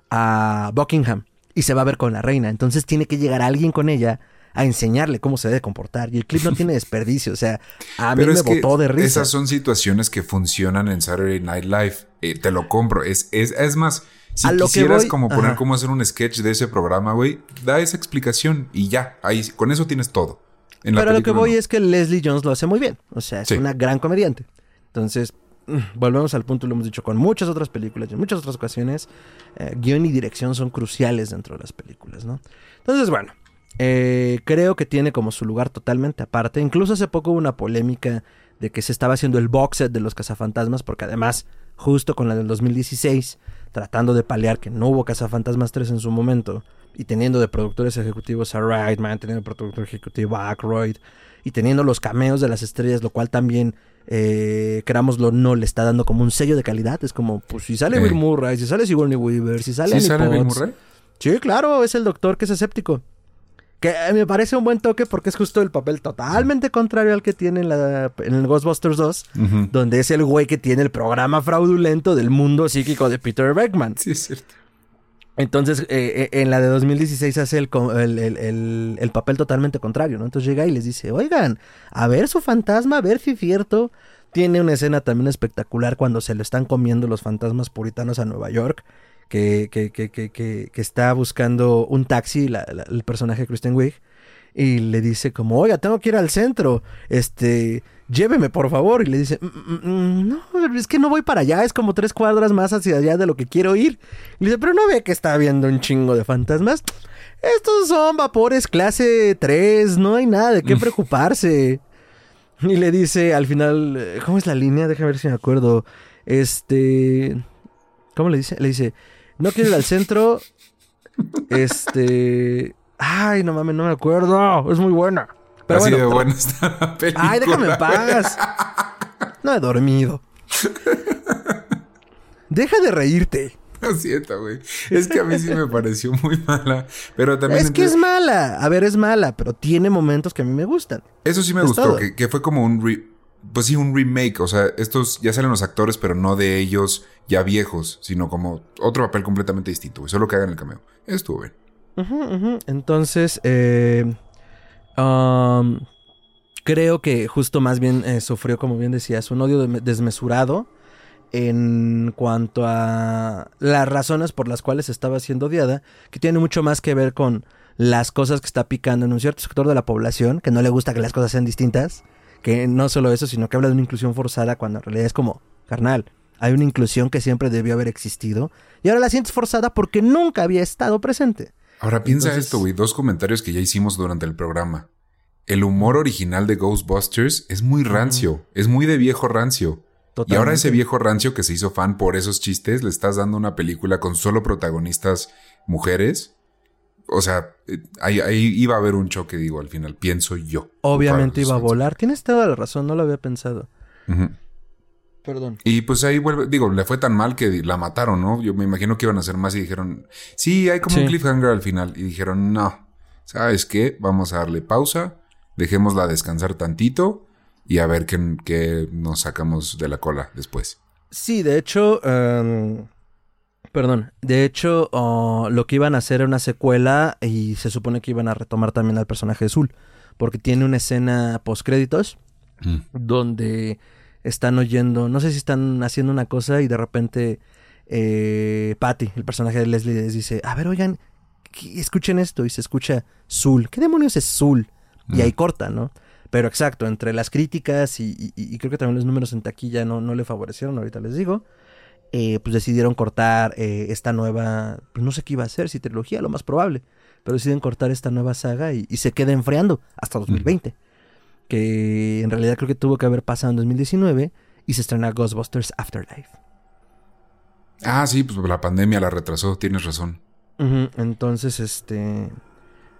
a Buckingham y se va a ver con la reina. Entonces tiene que llegar alguien con ella a enseñarle cómo se debe comportar. Y el clip no tiene desperdicio. O sea, a mí me botó de risa. Esas son situaciones que funcionan en Saturday Night Live. Eh, te lo compro. Es, es, es más, si quisieras como poner cómo hacer un sketch de ese programa, güey, da esa explicación y ya. Ahí, con eso tienes todo. Pero lo que voy es que Leslie Jones lo hace muy bien. O sea, es una gran comediante. Entonces, volvemos al punto, lo hemos dicho con muchas otras películas y en muchas otras ocasiones, eh, guion y dirección son cruciales dentro de las películas, ¿no? Entonces, bueno, eh, creo que tiene como su lugar totalmente aparte. Incluso hace poco hubo una polémica de que se estaba haciendo el box set de los cazafantasmas, porque además, justo con la del 2016, tratando de paliar que no hubo cazafantasmas 3 en su momento, y teniendo de productores ejecutivos a Reitman, teniendo de productor ejecutivo a Aykroyd, y teniendo los cameos de las estrellas, lo cual también, eh, querámoslo no, le está dando como un sello de calidad. Es como, pues si sale Bill Murray, si sale Sigourney Weaver, si sale, ¿Sí sale Bill Murray? Sí, claro, es el doctor que es escéptico. Que me parece un buen toque porque es justo el papel totalmente contrario al que tiene en, la, en el Ghostbusters 2, donde es el güey que tiene el programa fraudulento del mundo psíquico de Peter Beckman. Sí, es cierto. Entonces, eh, eh, en la de 2016 hace el, el, el, papel totalmente contrario, ¿no? Entonces llega y les dice, oigan, a ver su fantasma, a ver si es cierto. Tiene una escena también espectacular cuando se le están comiendo los fantasmas puritanos a Nueva York que, que, que, que, está buscando un taxi, el personaje de Kristen Wiig, y le dice como, oiga, tengo que ir al centro, este, lléveme por favor, y le dice, mm, mm, mm, no, es que no voy para allá, es como tres cuadras más hacia allá de lo que quiero ir. Y le dice, pero no ve que está viendo un chingo de fantasmas. Estos son vapores clase 3, no hay nada de qué preocuparse. Y le dice al final, eh, ¿cómo es la línea? Déjame ver si me acuerdo. Este... ¿Cómo le dice? Le dice, no quiero ir al centro. Este. Ay, no mames, no me acuerdo. Es muy buena. Pero Así de buena está la película. Ay, déjame en paz. No he dormido. Deja de reírte. Lo siento, güey. Es que a mí sí me pareció muy mala. Pero también. Es que es mala. A ver, es mala, pero tiene momentos que a mí me gustan. Eso sí me gustó, que, que, fue como un pues sí, un remake. O sea, estos ya salen los actores, pero no de ellos ya viejos, sino como otro papel completamente distinto, Solo que hagan el cameo. Estuvo bien. Entonces, eh, creo que justo más bien eh, sufrió, como bien decías, un odio desmesurado en cuanto a las razones por las cuales estaba siendo odiada, que tiene mucho más que ver con las cosas que está picando en un cierto sector de la población, que no le gusta que las cosas sean distintas que no solo eso, sino que habla de una inclusión forzada cuando en realidad es como, carnal, hay una inclusión que siempre debió haber existido y ahora la sientes forzada porque nunca había estado presente. Ahora piensa esto, güey, dos comentarios que ya hicimos durante el programa. El humor original de Ghostbusters es muy rancio, es muy de viejo rancio. Y ahora ese viejo rancio que se hizo fan por esos chistes, le estás dando una película con solo protagonistas mujeres o sea, eh, ahí, iba a haber un choque, digo, al final, pienso yo. Obviamente iba a volar. Tienes toda la razón, no lo había pensado. Perdón. Y pues ahí vuelve, digo, le fue tan mal que la mataron, ¿no? Yo me imagino que iban a hacer más y dijeron, sí, hay como un cliffhanger al final. Y dijeron, no, ¿sabes qué? Vamos a darle pausa, dejémosla descansar tantito y a ver qué, qué nos sacamos de la cola después. Sí, de hecho, em, Perdón. De hecho, lo que iban a hacer era una secuela y se supone que iban a retomar también al personaje de Zul. Porque tiene una escena post créditos mm. donde están oyendo, no sé si están haciendo una cosa y de repente eh, Patty, el personaje de Leslie, les dice, a ver, oigan, escuchen esto y se escucha Zul. ¿Qué demonios es Zul? Y ahí mm. corta, ¿no? Pero exacto, entre las críticas y, creo que también los números en taquilla no, no le favorecieron, ahorita les digo. Eh, pues decidieron cortar eh, esta nueva, pues no sé qué iba a ser, si trilogía, lo más probable, pero deciden cortar esta nueva saga y, se queda enfriando hasta 2020, que en realidad creo que tuvo que haber pasado en 2019 y se estrena Ghostbusters Afterlife. Ah, sí, pues la pandemia la retrasó, tienes razón. Entonces, este...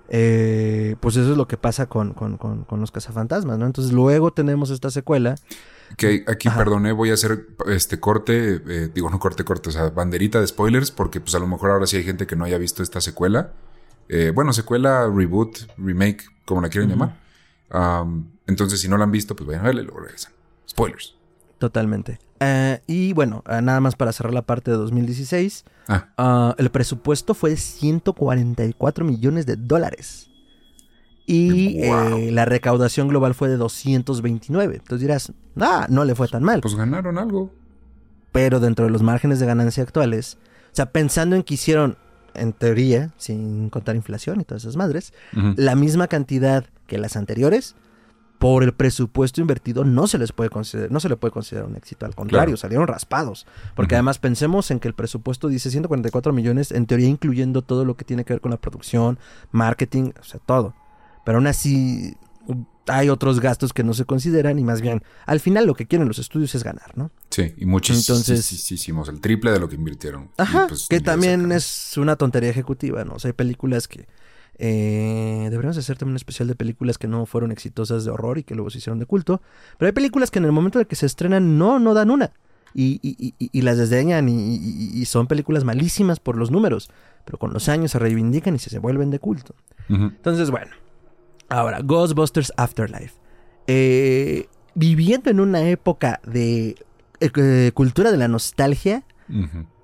Eh, pues eso es lo que pasa con, con, con, con, los cazafantasmas, ¿no? Entonces luego tenemos esta secuela que aquí, perdone, voy a hacer este corte, eh, digo no corte, corte, o sea, banderita de spoilers, porque pues a lo mejor ahora sí hay gente que no haya visto esta secuela. Eh, bueno, secuela, reboot, remake, como la quieren llamar. Entonces, si no la han visto, pues vayan a verla y luego regresan. Spoilers. Totalmente. Eh, y bueno, eh, nada más para cerrar la parte de 2016. Ah. ah, el presupuesto fue de 144 millones de dólares. Y Wow. eh, la recaudación global fue de 229. Entonces dirás, ah, no le fue tan mal. Pues ganaron algo. Pero dentro de los márgenes de ganancia actuales, o sea, pensando en que hicieron, en teoría, sin contar inflación y todas esas madres, la misma cantidad que las anteriores, por el presupuesto invertido no se les puede considerar, no se le puede considerar un éxito, al contrario, Claro. salieron raspados. Porque Ujú. además pensemos en que el presupuesto dice 144 millones, en teoría incluyendo todo lo que tiene que ver con la producción, marketing, o sea, todo. Pero aún así hay otros gastos que no se consideran y más bien, al final lo que quieren los estudios es ganar, ¿no? Sí, y muchísimos. Entonces- el triple de lo que invirtieron. Ajá, pues, que también es una tontería ejecutiva, ¿no? O sea, hay películas que... Eh, deberíamos hacer también un especial de películas que no fueron exitosas de horror y que luego se hicieron de culto. Pero hay películas que en el momento de que se estrenan no, no dan una. Y, y- y- y- y las desdeñan y, son películas malísimas por los números. Pero con los años se reivindican y se, se vuelven de culto. Entonces, bueno. Ahora, Ghostbusters Afterlife. Eh, viviendo en una época de eh, cultura de la nostalgia,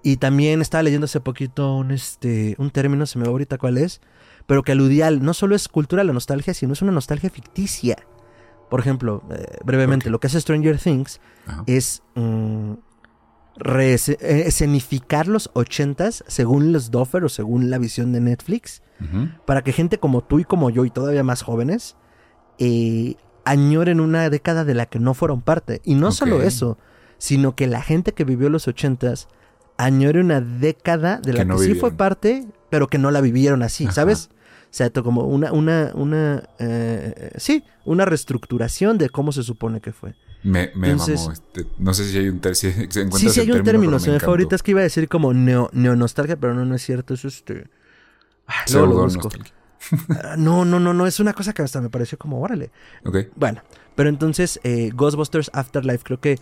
y también estaba leyendo hace poquito un, este, un término, se me va ahorita cuál es, pero que aludía al, no solo es cultura la nostalgia, sino es una nostalgia ficticia. Por ejemplo, eh, brevemente, lo que hace Stranger Things Ajá. es mm, eh, escenificar los ochentas según los Doffer o según la visión de Netflix, para que gente como tú y como yo y todavía más jóvenes eh, añoren una década de la que no fueron parte. Y no solo eso, sino que la gente que vivió los ochentas añore una década de la Que que, no sí fue parte, pero que no la vivieron así, Ajá. ¿sabes? O sea, como una, una, una, eh, sí, una reestructuración de cómo se supone que fue. Me, me Entonces- mamó. este, no sé si hay un término. Si Sí, sí hay un término, se me fue ahorita, es que iba a decir como neo, neonostalgia, pero no, no es cierto, es este... Ah, lo busco. Ah, no, no, no, no, es una cosa que hasta me pareció como, órale. Bueno, pero entonces eh, Ghostbusters Afterlife creo que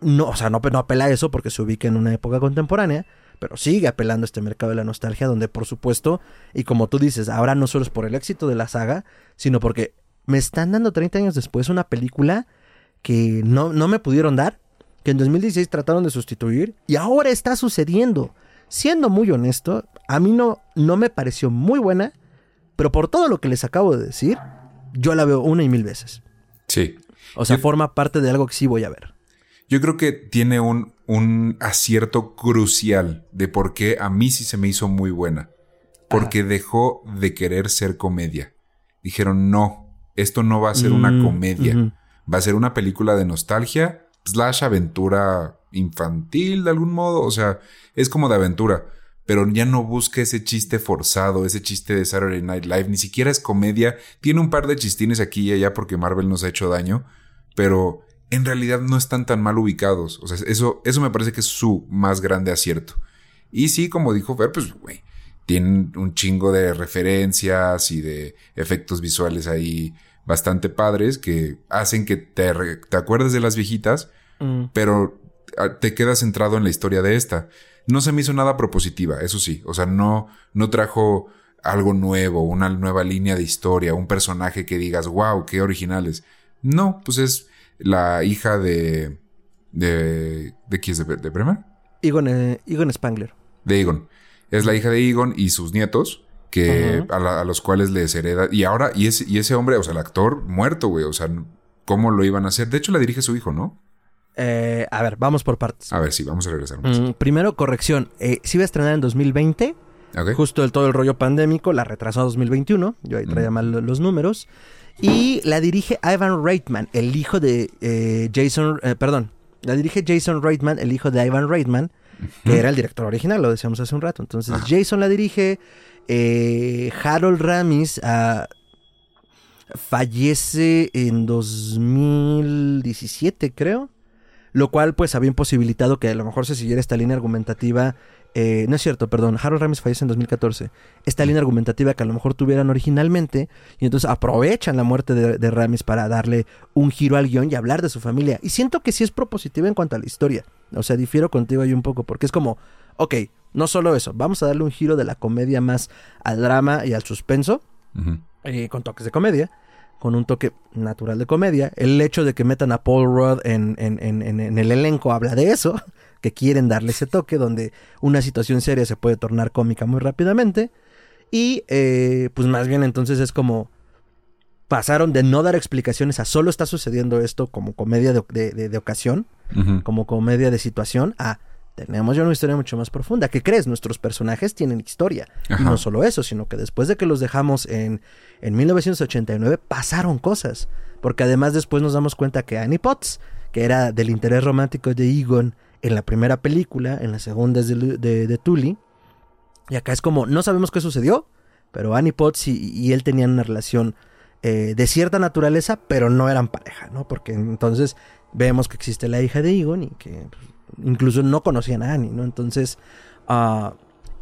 no, o sea, no, no apela a eso porque se ubica en una época contemporánea, pero sigue apelando a este mercado de la nostalgia donde por supuesto, y como tú dices, ahora no solo es por el éxito de la saga, sino porque me están dando 30 años después una película que no, no me pudieron dar, que en 2016 trataron de sustituir y ahora está sucediendo. Siendo muy honesto, a mí no, no me pareció muy buena, pero por todo lo que les acabo de decir, yo la veo una y mil veces. Sí. O sea, Yo- forma parte de algo que sí voy a ver. Yo creo que tiene un, un acierto crucial de por qué a mí sí se me hizo muy buena. Porque dejó de querer ser comedia. Dijeron, no, esto no va a ser una Mm, comedia. Va a ser una película de nostalgia, slash aventura infantil de algún modo. O sea, es como de aventura. Pero ya no busca ese chiste forzado, ese chiste de Saturday Night Live. Ni siquiera es comedia. Tiene un par de chistines aquí y allá porque Marvel nos ha hecho daño. Pero en realidad no están tan mal ubicados. O sea, eso, eso me parece que es su más grande acierto. Y sí, como dijo Fer, pues, güey, tienen un chingo de referencias y de efectos visuales ahí bastante padres que hacen que te, te acuerdes de las viejitas, Mm. pero ah, te quedas centrado en la historia de esta. No se me hizo nada propositiva, eso sí. O sea, no, no trajo algo nuevo, una nueva línea de historia, un personaje que digas, wow, qué originales. No, pues es la hija de. ¿De, de quién es? ¿De, de Bremer? Egon, eh, Egon Spangler. De Egon. Es la hija de Egon y sus nietos, que a, la- a los cuales les hereda. Y ahora, y ese, y ese hombre, o sea, el actor muerto, güey. O sea, ¿cómo lo iban a hacer? De hecho, la dirige su hijo, ¿no? Eh, a ver, vamos por partes. A ver, sí, vamos a regresar. Mm, primero, corrección. Eh, se iba a estrenar en 2020, Ok. justo el todo el rollo pandémico, la retrasó a 2021. Yo ahí traía Mm. mal lo- los números. Y la dirige Ivan Reitman, el hijo de eh, Jason, eh, perdón, la dirige Jason Reitman, el hijo de Ivan Reitman, que era el director original, lo decíamos hace un rato. Entonces, Ajá. Jason la dirige, eh, Harold Ramis ah, fallece en 2017, creo. Lo cual, pues, había imposibilitado que a lo mejor se siguiera esta línea argumentativa. Eh, no es cierto, perdón. Harold Ramis fallece en 2014. Esta línea argumentativa que a lo mejor tuvieran originalmente. Y entonces aprovechan la muerte de, de Ramis para darle un giro al guion y hablar de su familia. Y siento que sí es propositiva en cuanto a la historia. O sea, difiero contigo ahí un poco. Porque es como, ok, no solo eso. Vamos a darle un giro de la comedia más al drama y al suspenso eh, con toques de comedia. con un toque natural de comedia. El hecho de que metan a Paul Rudd en, en, el elenco habla de eso, que quieren darle ese toque donde una situación seria se puede tornar cómica muy rápidamente. Y eh, pues más bien entonces es como pasaron de no dar explicaciones a solo está sucediendo esto como comedia de, ocasión, como comedia de situación, a tenemos ya una historia mucho más profunda. ¿Qué crees? Nuestros personajes tienen historia. Y no solo eso, sino que después de que los dejamos en, en 1989, pasaron cosas. Porque además después nos damos cuenta que Annie Potts, que era del interés romántico de Egon en la primera película, en la segunda es de, de, Tully, y acá es como, no sabemos qué sucedió, pero Annie Potts y él tenían una relación eh, de cierta naturaleza, pero no eran pareja, ¿no? Porque entonces vemos que existe la hija de Egon y que pues, incluso no conocían a Annie, ¿no? Entonces, uh,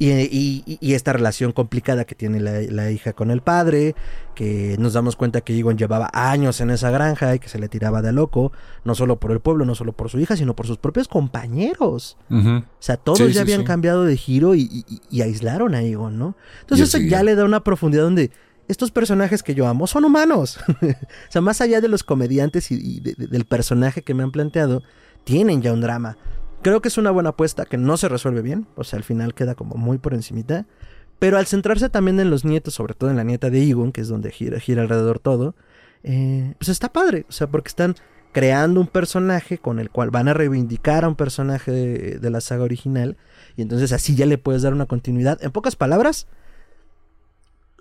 y, esta relación complicada que tiene la, hija con el padre, que nos damos cuenta que Egon llevaba años en esa granja y que se le tiraba de loco, no solo por el pueblo, no solo por su hija, sino por sus propios compañeros. O sea, todos ya habían cambiado de giro y, aislaron a Egon, ¿no? Entonces eso ya le da una profundidad donde estos personajes que yo amo son humanos. o sea, más allá de los comediantes y, del personaje que me han planteado, tienen ya un drama. Creo que es una buena apuesta que no se resuelve bien, o sea, al final queda como muy por encimita. Pero al centrarse también en los nietos, sobre todo en la nieta de Egon, que es donde gira, gira alrededor todo, eh, pues está padre, o sea, porque están creando un personaje con el cual van a reivindicar a un personaje de la saga original, y entonces así ya le puedes dar una continuidad. En pocas palabras,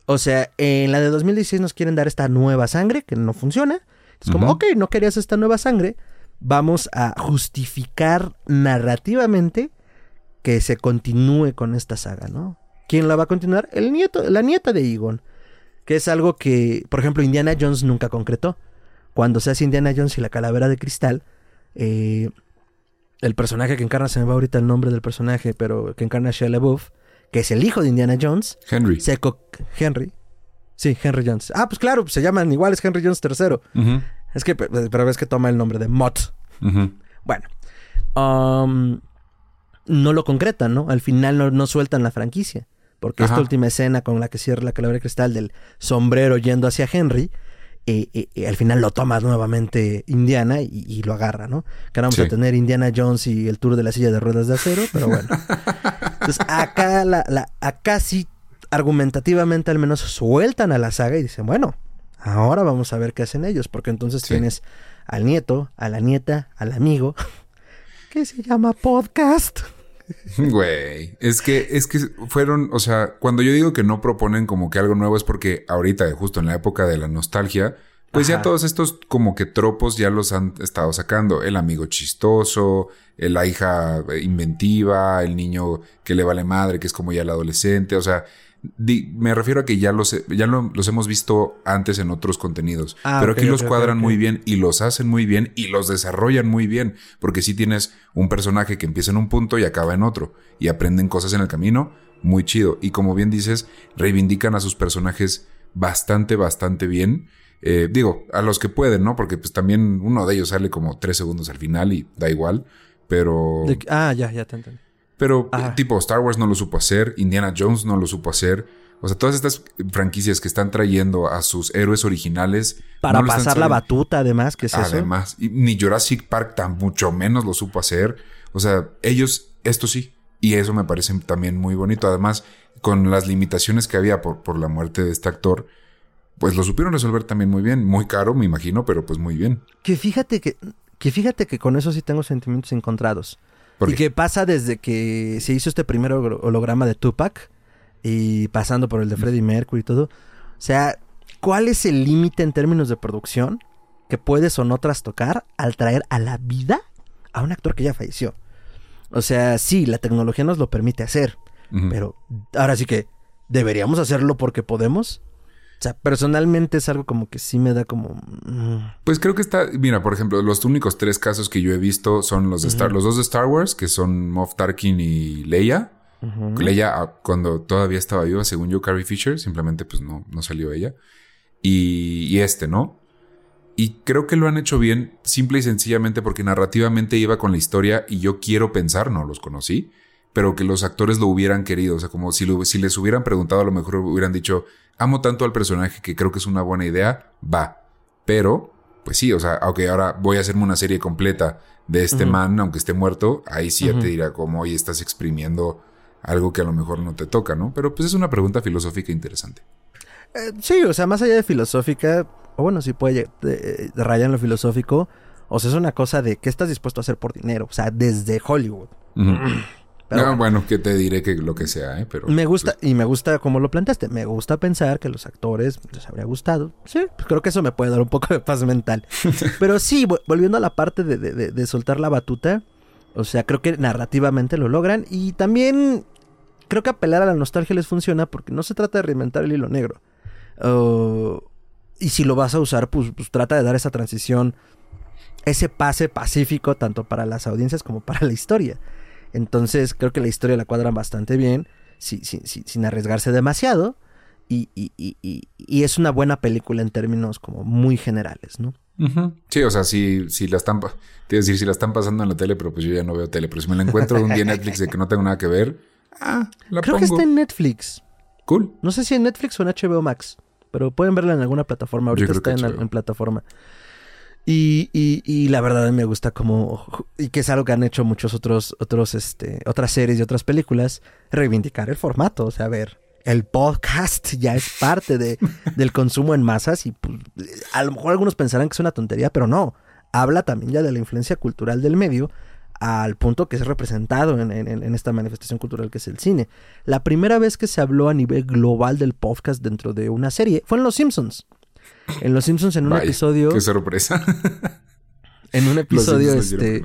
o sea, en la de 2016 nos quieren dar esta nueva sangre que no funciona. Es como, ok, no querías esta nueva sangre. Vamos a justificar narrativamente que se continúe con esta saga, ¿no? ¿Quién la va a continuar? El nieto, la nieta de Egon. Que es algo que, por ejemplo, Indiana Jones nunca concretó. Cuando se hace Indiana Jones y la calavera de cristal, eh, el personaje que encarna, se me va ahorita el nombre del personaje, pero que encarna Shia LaBeouf, que es el hijo de Indiana Jones. Henry. Henry. Sí, Henry Jones. Ah, pues claro, se llaman iguales Henry Jones III. Es que, pero ves que toma el nombre de Mott. Bueno. Um, no lo concretan, ¿no? Al final no, sueltan la franquicia. Porque esta última escena con la que cierra la calavera de cristal del sombrero yendo hacia Henry, eh, eh, eh, al final lo toma nuevamente Indiana y, lo agarra, ¿no? Que ahora vamos a tener Indiana Jones y el tour de la silla de ruedas de acero, pero bueno. Entonces, acá, la, acá sí, argumentativamente al menos, sueltan a la saga y dicen, bueno, ahora vamos a ver qué hacen ellos, porque entonces tienes al nieto, a la nieta, al amigo, que se llama podcast. Güey, es que, es que fueron, o sea, cuando yo digo que no proponen como que algo nuevo es porque ahorita, justo en la época de la nostalgia, pues ya todos estos como que tropos ya los han estado sacando. El amigo chistoso, la hija inventiva, el niño que le vale madre, que es como ya el adolescente. O sea, me refiero a que ya los, ya los hemos visto antes en otros contenidos. Ah, pero aquí los cuadran muy bien y los hacen muy bien y los desarrollan muy bien. Porque si tienes un personaje que empieza en un punto y acaba en otro. Y aprenden cosas en el camino. Muy chido. Y como bien dices, reivindican a sus personajes bastante, bastante bien. Eh, digo, a los que pueden, ¿no? Porque pues también uno de ellos sale como tres segundos al final y da igual. Pero. ah, ya, ya te entendí. Pero tipo Star Wars no lo supo hacer, Indiana Jones no lo supo hacer. O sea, todas estas franquicias que están trayendo a sus héroes originales. Para pasar la batuta, además, que es además, ni Jurassic Park tan mucho menos lo supo hacer. O sea, ellos, esto sí. Y eso me parece también muy bonito. Además, con las limitaciones que había por, por la muerte de este actor, pues lo supieron resolver también muy bien. Muy caro, me imagino, pero pues muy bien. Que fíjate que, que fíjate que con eso sí tengo sentimientos encontrados. Y que pasa desde que se hizo este primer holograma de Tupac y pasando por el de Freddie Mercury y todo. O sea, ¿cuál es el límite en términos de producción que puedes o no trastocar al traer a la vida a un actor que ya falleció? O sea, sí, la tecnología nos lo permite hacer, pero ahora sí que deberíamos hacerlo porque podemos. O sea, personalmente es algo como que sí me da como. Mm. Pues creo que está. Mira, por ejemplo, los únicos tres casos que yo he visto son los de Star, los dos de Star Wars, que son Moff Tarkin y Leia. Leia, ah, cuando todavía estaba viva, según yo, Carrie Fisher, simplemente pues no, no salió ella. Y, y este, ¿no? Y creo que lo han hecho bien, simple y sencillamente porque narrativamente iba con la historia y yo quiero pensar, no los conocí, pero que los actores lo hubieran querido. O sea, como si, lo, si les hubieran preguntado, a lo mejor hubieran dicho, amo tanto al personaje que creo que es una buena idea, va. Pero, pues sí, o sea, aunque ahora voy a hacerme una serie completa de este man, aunque esté muerto, ahí sí ya te dirá como, hoy estás exprimiendo algo que a lo mejor no te toca, ¿no? Pero pues es una pregunta filosófica interesante. Eh, sí, o sea, más allá de filosófica, o bueno, sí puede de, rayar en lo filosófico, o sea, es una cosa de qué estás dispuesto a hacer por dinero, o sea, desde Hollywood. Ah, bueno. que te diré que lo que sea, ¿eh? Pero, me gusta, pues y me gusta como lo planteaste, me gusta pensar que los actores les habría gustado. Sí, pues creo que eso me puede dar un poco de paz mental. Pero sí, volviendo a la parte de, de, soltar la batuta, o sea, creo que narrativamente lo logran y también creo que apelar a la nostalgia les funciona porque no se trata de reinventar el hilo negro. y si lo vas a usar, pues, pues trata de dar esa transición, ese pase pacífico tanto para las audiencias como para la historia. Entonces creo que la historia la cuadran bastante bien, sin arriesgarse demasiado. Y, es una buena película en términos como muy generales, ¿no? Sí, o sea, si, si la están, te decir, si la están pasando en la tele, pero pues yo ya no veo tele, pero si me la encuentro un día en Netflix de que no tengo nada que ver, ah, la Creo que está en Netflix. Cool. No sé si en Netflix o en HBO Max, pero pueden verla en alguna plataforma. Ahorita está en, plataforma. Y, y, la verdad me gusta como, y que es algo que han hecho muchos otros, otros, este, otras series y otras películas, reivindicar el formato. O sea, a ver, el podcast ya es parte de, del consumo en masas y pues, a lo mejor algunos pensarán que es una tontería, pero no. Habla también ya de la influencia cultural del medio al punto que es representado en, en, esta manifestación cultural que es el cine. La primera vez que se habló a nivel global del podcast dentro de una serie fue en Los Simpsons. En Los Simpsons, en un episodio. ¡Qué sorpresa! en un episodio, este.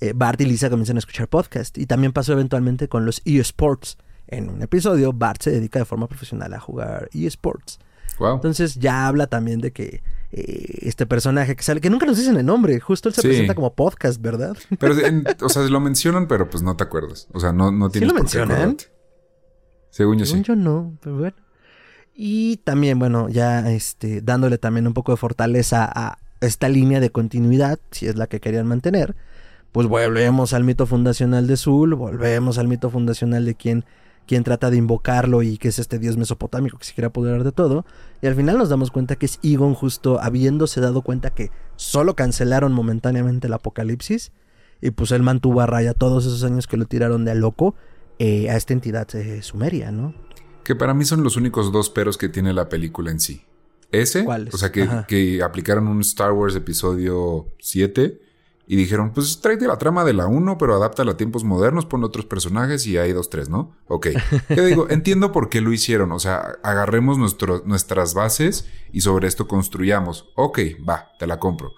Eh, Bart y Lisa comienzan a escuchar podcast. Y también pasó eventualmente con los eSports. En un episodio, Bart se dedica de forma profesional a jugar eSports. Wow. Entonces ya habla también de que eh, este personaje que sale, que nunca nos dicen el nombre, justo él se presenta como podcast, ¿verdad? Pero, o sea, lo mencionan, pero pues no te acuerdas. O sea, no, no tienes ¿Sí lo mencionan? Según yo Según yo no, pero bueno. Y también, bueno, ya este, dándole también un poco de fortaleza a esta línea de continuidad, si es la que querían mantener, pues volvemos al mito fundacional de Zul, volvemos al mito fundacional de quien, quien trata de invocarlo y que es este dios mesopotámico que se quiere apoderar de todo. Y al final nos damos cuenta que es Egon justo habiéndose dado cuenta que solo cancelaron momentáneamente el apocalipsis y pues él mantuvo a raya todos esos años que lo tiraron de a loco eh, a esta entidad eh, sumeria, ¿no? Que para mí son los únicos dos peros que tiene la película en sí. Ese, o sea, que, que, aplicaron un Star Wars episodio 7 y dijeron, pues tráete la trama de la 1, pero adáptala a tiempos modernos, pon otros personajes y hay dos, tres, ¿no? Ok. Yo digo, entiendo por qué lo hicieron. O sea, agarremos nuestras bases y sobre esto construyamos. Ok, va, te la compro.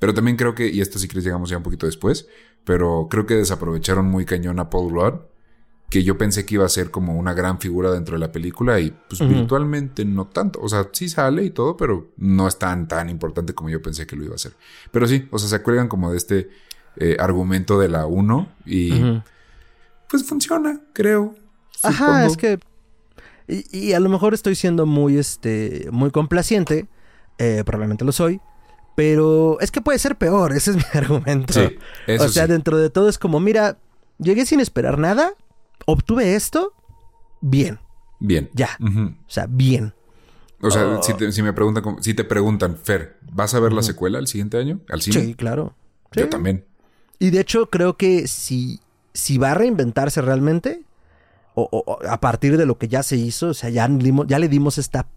Pero también creo que, y esto sí que llegamos ya un poquito después, pero creo que desaprovecharon muy cañón a Paul Rudd que yo pensé que iba a ser como una gran figura dentro de la película y pues virtualmente no tanto. O sea, sí sale y todo, pero no es tan, tan importante como yo pensé que lo iba a ser. Pero sí, o sea, se acuerdan como de este eh, argumento de la 1 y pues funciona, creo. Ajá, es que... Y, a lo mejor estoy siendo muy, este, muy complaciente, eh, probablemente lo soy, pero es que puede ser peor, ese es mi argumento. Sí, o sea, dentro de todo es como, mira, llegué sin esperar nada, obtuve esto, bien. Bien. Ya. O sea, bien. O sea, oh. si, me preguntan, si te preguntan, Fer, ¿vas a ver la secuela el siguiente año? ¿Al cine? Sí, claro. Yo también. Y de hecho, creo que si, si va a reinventarse realmente, o, a partir de lo que ya se hizo, o sea, ya, ya le dimos esta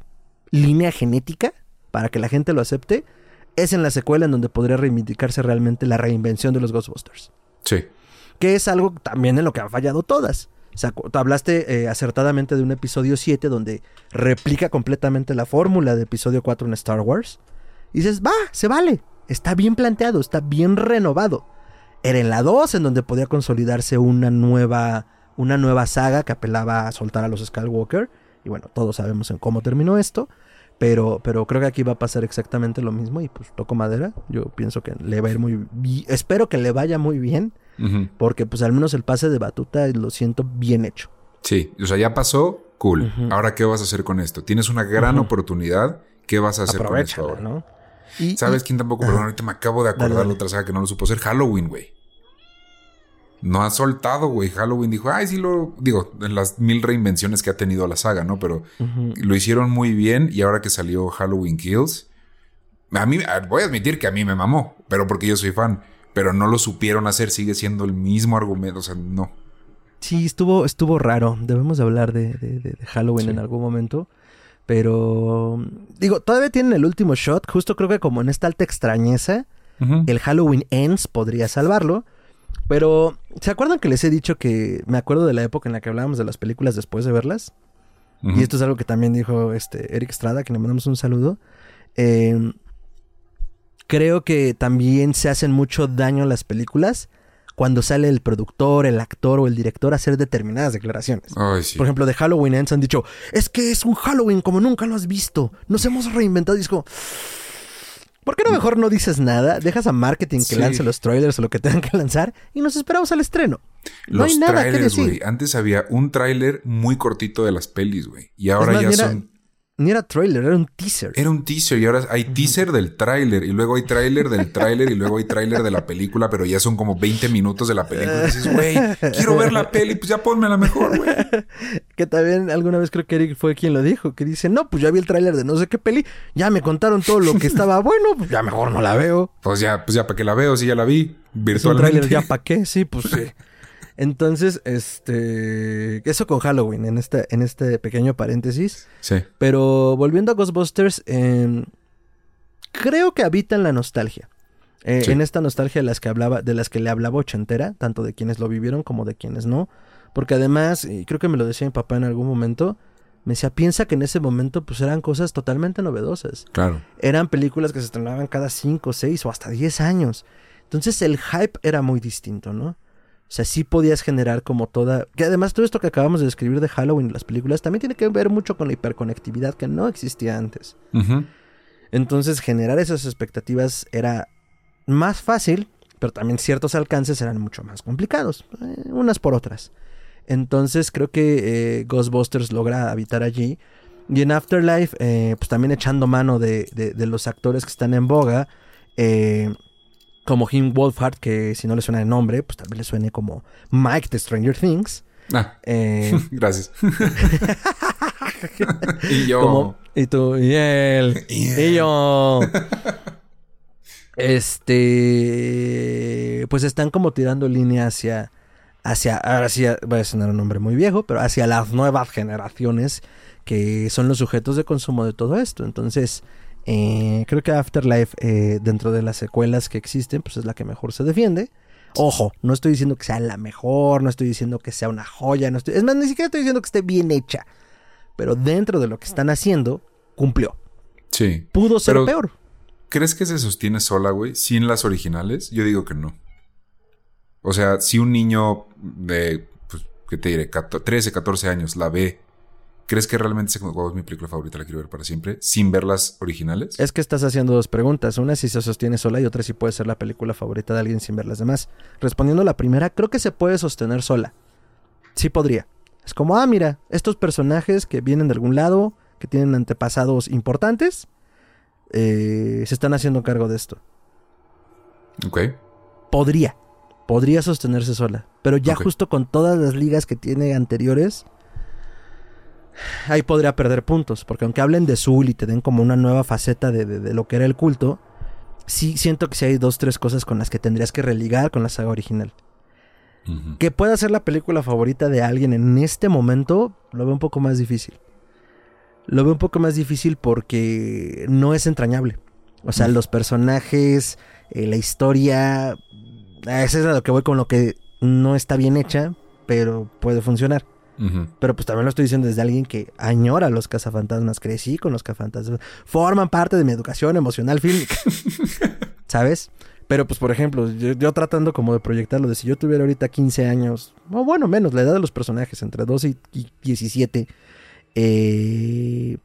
línea genética para que la gente lo acepte, es en la secuela en donde podría reivindicarse realmente la reinvención de los Ghostbusters. Sí. Que es algo también en lo que han fallado todas. O sea, hablaste eh, acertadamente de un episodio 7 donde replica completamente la fórmula de episodio 4 en Star Wars. Y dices, va, se vale. Está bien planteado, está bien renovado. Era en la 2 en donde podía consolidarse una nueva, una nueva saga que apelaba a soltar a los Skywalker. Y bueno, todos sabemos en cómo terminó esto. Pero, pero creo que aquí va a pasar exactamente lo mismo. Y pues toco madera. Yo pienso que le va a ir muy bien. Espero que le vaya muy bien. Porque pues al menos el pase de batuta lo siento bien hecho. Sí, o sea, ya pasó, cool. Ahora, ¿qué vas a hacer con esto? Tienes una gran oportunidad. ¿Qué vas a hacer con esto ahora? ¿no? ¿Sabes quién tampoco? Perdón, ahorita me acabo de acordar de otra saga que no lo supo hacer. Halloween, güey. No ha soltado, güey. Halloween dijo, ay, sí lo. Digo, en las mil reinvenciones que ha tenido la saga, ¿no? Pero lo hicieron muy bien y ahora que salió Halloween Kills, A mí, voy a admitir que a mí me mamó, pero porque yo soy fan. Pero no lo supieron hacer, sigue siendo el mismo argumento, o sea, no. Sí, estuvo, estuvo raro. Debemos de hablar de, Halloween en algún momento. Pero, digo, todavía tienen el último shot. Justo creo que como en esta alta extrañeza, el Halloween Ends podría salvarlo. Pero, ¿se acuerdan que les he dicho que me acuerdo de la época en la que hablábamos de las películas después de verlas? Y esto es algo que también dijo este Eric Estrada, que le mandamos un saludo. Eh, creo que también se hacen mucho daño a las películas cuando sale el productor, el actor o el director a hacer determinadas declaraciones. Por ejemplo, de Halloween Ends han dicho, es que es un Halloween como nunca lo has visto. Nos hemos reinventado y es como... ¿Por qué no mejor no dices nada? Dejas a marketing que lance los trailers o lo que tengan que lanzar y nos esperamos al estreno. No hay nada que decir. Antes había un tráiler muy cortito de las pelis, güey. Y ahora ya son ni era trailer, era un teaser. Era un teaser y ahora hay teaser del tráiler y luego hay tráiler del tráiler y luego hay tráiler de la película, pero ya son como 20 minutos de la película. Y dices, güey, quiero ver la peli, pues ya ponme la mejor, güey. Que también alguna vez creo que Eric fue quien lo dijo, que dice, no, pues ya vi el tráiler de no sé qué peli, ya me contaron todo lo que estaba bueno, pues ya mejor no la veo. Pues ya, pues ya para qué la veo si ya la vi virtualmente. Es un tráiler ya para qué, sí, pues sí. Entonces, este. Eso con Halloween, en este, en este pequeño paréntesis. Sí. Pero volviendo a Ghostbusters, em, creo que habita en la nostalgia. Eh, en esta nostalgia de las que hablaba, de las que le hablaba ochentera, tanto de quienes lo vivieron como de quienes no. Porque además, y creo que me lo decía mi papá en algún momento, me decía, piensa que en ese momento pues eran cosas totalmente novedosas. Claro. Eran películas que se estrenaban cada 5, 6 o hasta 10 años. Entonces el hype era muy distinto, ¿no? O sea, sí podías generar como toda... Que además todo esto que acabamos de describir de Halloween las películas también tiene que ver mucho con la hiperconectividad que no existía antes. Entonces generar esas expectativas era más fácil, pero también ciertos alcances eran mucho más complicados, eh, unas por otras. Entonces creo que eh, Ghostbusters logra habitar allí. Y en Afterlife, eh, pues también echando mano de, de, los actores que están en boga, como Jim Wolfhard, que si no le suena de nombre, pues tal vez le suene como Mike de Stranger Things. Ah, eh, gracias. y yo. y tú, y él. Y yo. este. Pues están como tirando línea hacia. Hacia. Hacia. Va a sonar un nombre muy viejo, pero hacia las nuevas generaciones que son los sujetos de consumo de todo esto. Entonces. Eh, creo que Afterlife, eh, dentro de las secuelas que existen, pues es la que mejor se defiende. Ojo, no estoy diciendo que sea la mejor, no estoy diciendo que sea una joya, no estoy, es más, ni siquiera estoy diciendo que esté bien hecha. Pero dentro de lo que están haciendo, cumplió. Sí. Pudo ser peor. ¿Crees que se sostiene sola, güey? Sin las originales? Yo digo que no. O sea, si un niño de, pues, ¿qué te diré? 13, 14 años la ve ¿Crees que realmente es mi película favorita, la quiero ver para siempre, sin ver las originales? Es que estás haciendo dos preguntas. Una si se sostiene sola y otra si puede ser la película favorita de alguien sin ver las demás. Respondiendo a la primera, creo que se puede sostener sola. Sí podría. Es como, ah, mira, estos personajes que vienen de algún lado, que tienen antepasados importantes, eh, se están haciendo cargo de esto. Ok. Podría. Podría sostenerse sola. Pero ya justo con todas las ligas que tiene anteriores ahí podría perder puntos, porque aunque hablen de Zul y te den como una nueva faceta de, lo que era el culto, sí siento que sí hay dos, tres cosas con las que tendrías que religar con la saga original. Que pueda ser la película favorita de alguien en este momento, lo veo un poco más difícil. Lo veo un poco más difícil porque no es entrañable. O sea, los personajes, eh, la historia, eso es a lo que voy con lo que no está bien hecha, pero puede funcionar. Pero pues también lo estoy diciendo desde alguien que añora a los cazafantasmas. Crecí con los cazafantasmas. Forman parte de mi educación emocional fílmica. ¿Sabes? Pero pues por ejemplo, yo, tratando como de proyectarlo, de si yo tuviera ahorita 15 años, o bueno, menos, la edad de los personajes, entre 12 y 17, eh,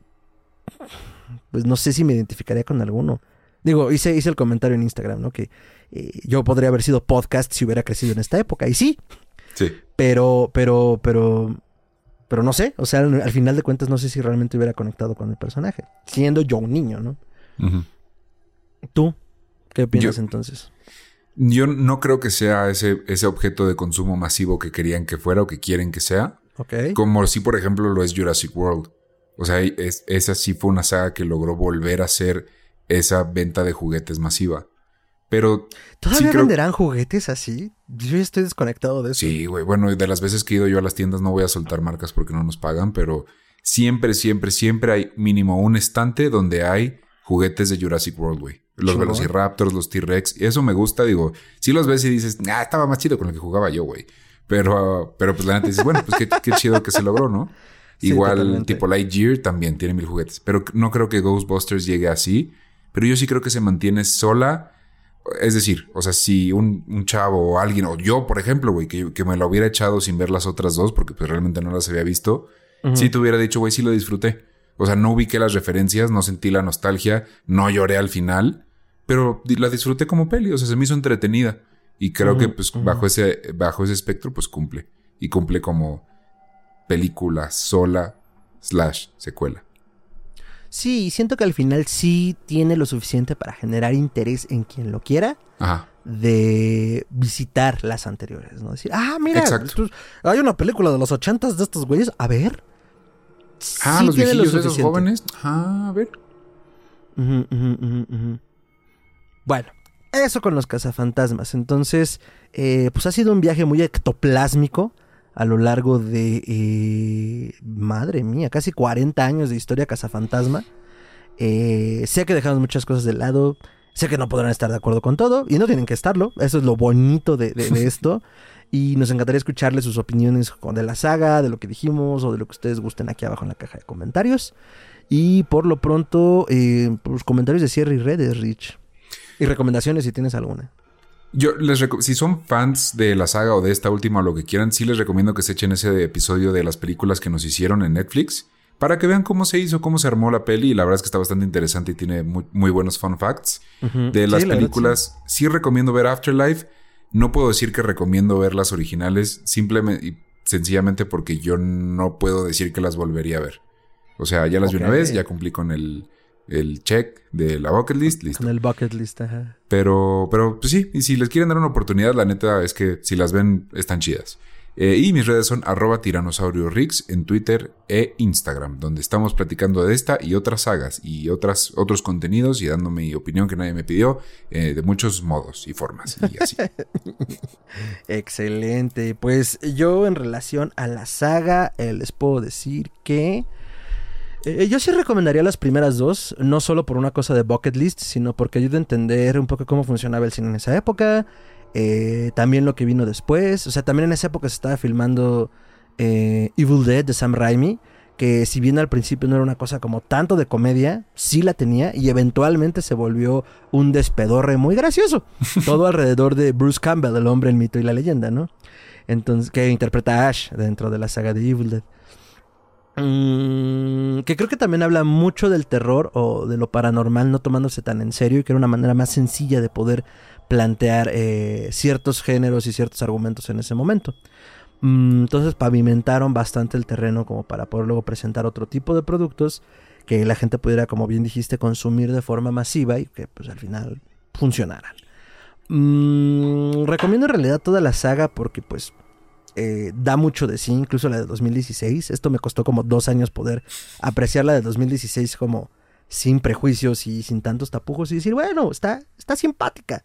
pues no sé si me identificaría con alguno. Digo, hice, hice el comentario en Instagram, ¿no? Que eh, yo podría haber sido podcast si hubiera crecido en esta época. Y sí, Sí. Pero, pero, pero, pero no sé. O sea, al, final de cuentas no sé si realmente hubiera conectado con el personaje. Siendo yo un niño, ¿no? ¿Tú? ¿Qué piensas entonces? Yo no creo que sea ese, ese objeto de consumo masivo que querían que fuera o que quieren que sea. Ok. Como si, por ejemplo, lo es Jurassic World. O sea, esa sí fue una saga que logró volver a ser esa venta de juguetes masiva. Pero. ¿Todavía venderán juguetes así? Yo ya estoy desconectado de eso. Sí, güey. Bueno, de las veces que he ido yo a las tiendas no voy a soltar marcas porque no nos pagan, pero siempre, siempre, siempre hay mínimo un estante donde hay juguetes de Jurassic World, güey. Los Velociraptors, los T-Rex. Eso me gusta, digo. Si los ves y dices, ah, estaba más chido con el que jugaba yo, güey. Pero, pero pues la neta dices, bueno, pues qué, chido que se logró, ¿no? Igual, tipo Lightyear también tiene mil juguetes. Pero no creo que Ghostbusters llegue así. Pero yo sí creo que se mantiene sola. Es decir, o sea, si un, chavo o alguien, o yo, por ejemplo, güey, que, que, me lo hubiera echado sin ver las otras dos, porque pues realmente no las había visto, si te hubiera dicho, güey, sí lo disfruté. O sea, no ubiqué las referencias, no sentí la nostalgia, no lloré al final, pero la disfruté como peli, o sea, se me hizo entretenida. Y creo que pues bajo ese, bajo ese espectro, pues cumple. Y cumple como película sola slash secuela. Sí, siento que al final sí tiene lo suficiente para generar interés en quien lo quiera. De visitar las anteriores, ¿no? Decir, ah, mira, hay una película de los ochentas de estos güeyes. A ver. Ah, los viejillos esos jóvenes. Ah, a ver. bueno, eso con los cazafantasmas. Entonces, eh, pues ha sido un viaje muy ectoplásmico a lo largo de, eh, madre mía, casi 40 años de historia cazafantasma. Eh, sé que dejamos muchas cosas de lado, sé que no podrán estar de acuerdo con todo y no tienen que estarlo, eso es lo bonito de, esto. Y nos encantaría escucharles sus opiniones de la saga, de lo que dijimos o de lo que ustedes gusten aquí abajo en la caja de comentarios. Y por lo pronto, eh, pues, comentarios de cierre y redes, Rich. Y recomendaciones si tienes alguna. Yo les si son fans de la saga o de esta última o lo que quieran, sí les recomiendo que se echen ese episodio de las películas que nos hicieron en Netflix para que vean cómo se hizo, cómo se armó la peli. Y la verdad es que está bastante interesante y tiene muy, buenos fun facts. De las películas, sí. recomiendo ver Afterlife. No puedo decir que recomiendo ver las originales, simplemente y sencillamente porque yo no puedo decir que las volvería a ver. O sea, ya las vi una vez, ya cumplí con el, el check de la bucket list, listo. Con el bucket list, ajá. Pero, pero, pues sí, y si les quieren dar una oportunidad, la neta es que si las ven, están chidas. Eh, y mis redes son arroba tiranosaurio en Twitter e Instagram, donde estamos platicando de esta y otras sagas y otras, otros contenidos y dando mi opinión que nadie me pidió eh, de muchos modos y formas y así. Excelente. Pues yo en relación a la saga eh, les puedo decir que... Eh, yo sí recomendaría las primeras dos, no solo por una cosa de bucket list, sino porque ayuda a entender un poco cómo funcionaba el cine en esa época, eh, también lo que vino después, o sea, también en esa época se estaba filmando eh, Evil Dead de Sam Raimi, que si bien al principio no era una cosa como tanto de comedia, sí la tenía y eventualmente se volvió un despedorre muy gracioso, todo alrededor de Bruce Campbell, el hombre, el mito y la leyenda, ¿no? Entonces, que interpreta a Ash dentro de la saga de Evil Dead. Mm, que creo que también habla mucho del terror o de lo paranormal no tomándose tan en serio y que era una manera más sencilla de poder plantear eh, ciertos géneros y ciertos argumentos en ese momento. Mm, entonces pavimentaron bastante el terreno como para poder luego presentar otro tipo de productos que la gente pudiera, como bien dijiste, consumir de forma masiva y que pues al final funcionaran. Mm, recomiendo en realidad toda la saga porque pues eh, da mucho de sí, incluso la de 2016. Esto me costó como dos años poder apreciar la de 2016 como sin prejuicios y sin tantos tapujos y decir, bueno, está, está simpática.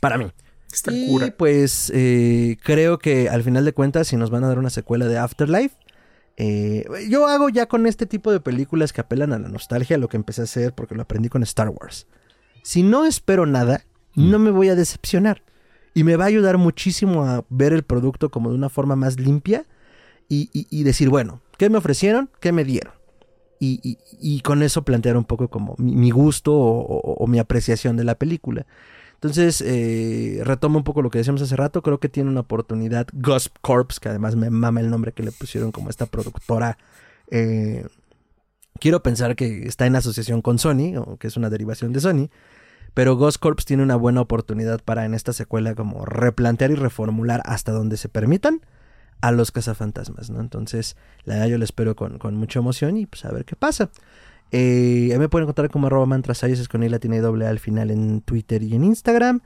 Para mí. Está y pues eh, creo que al final de cuentas, si nos van a dar una secuela de Afterlife, eh, yo hago ya con este tipo de películas que apelan a la nostalgia lo que empecé a hacer porque lo aprendí con Star Wars. Si no espero nada, mm. no me voy a decepcionar. Y me va a ayudar muchísimo a ver el producto como de una forma más limpia y, decir, bueno, ¿qué me ofrecieron? ¿Qué me dieron? Y, con eso plantear un poco como mi, gusto o, mi apreciación de la película. Entonces, eh, retomo un poco lo que decíamos hace rato. Creo que tiene una oportunidad. Ghost Corps, que además me mama el nombre que le pusieron como esta productora. Eh, quiero pensar que está en asociación con Sony, o que es una derivación de Sony. Pero Ghost Corps tiene una buena oportunidad para en esta secuela como replantear y reformular hasta donde se permitan a los cazafantasmas, ¿no? Entonces, la verdad yo lo espero con, mucha emoción y pues a ver qué pasa. Eh, me pueden encontrar como arroba mantrasayos con la tiene doble al final en Twitter y en Instagram.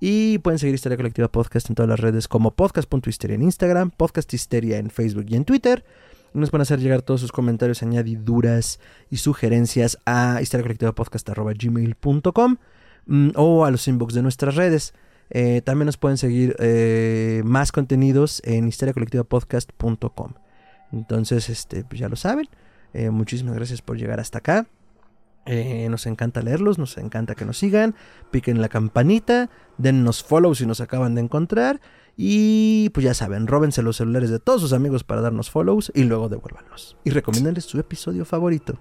Y pueden seguir Historia Colectiva Podcast en todas las redes como podcast.histeria en Instagram, Podcast Histeria en Facebook y en Twitter. Nos pueden hacer llegar todos sus comentarios, añadiduras y sugerencias a historiacolectivapodcast.gmail.com mm, o a los inbox de nuestras redes. Eh, también nos pueden seguir eh, más contenidos en historiacolectivapodcast.com. Entonces, este, pues ya lo saben. Eh, muchísimas gracias por llegar hasta acá. nos encanta leerlos, nos encanta que nos sigan. Piquen la campanita, dennos follow si nos acaban de encontrar. Y pues ya saben, róbense los celulares de todos sus amigos para darnos follows y luego devuélvanlos. Y recomiéndenles su episodio favorito.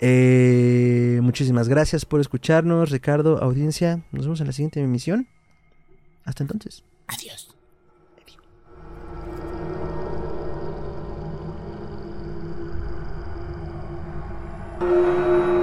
Eh, muchísimas gracias por escucharnos, Ricardo, audiencia. Nos vemos en la siguiente emisión. Hasta entonces. Adiós. Adiós.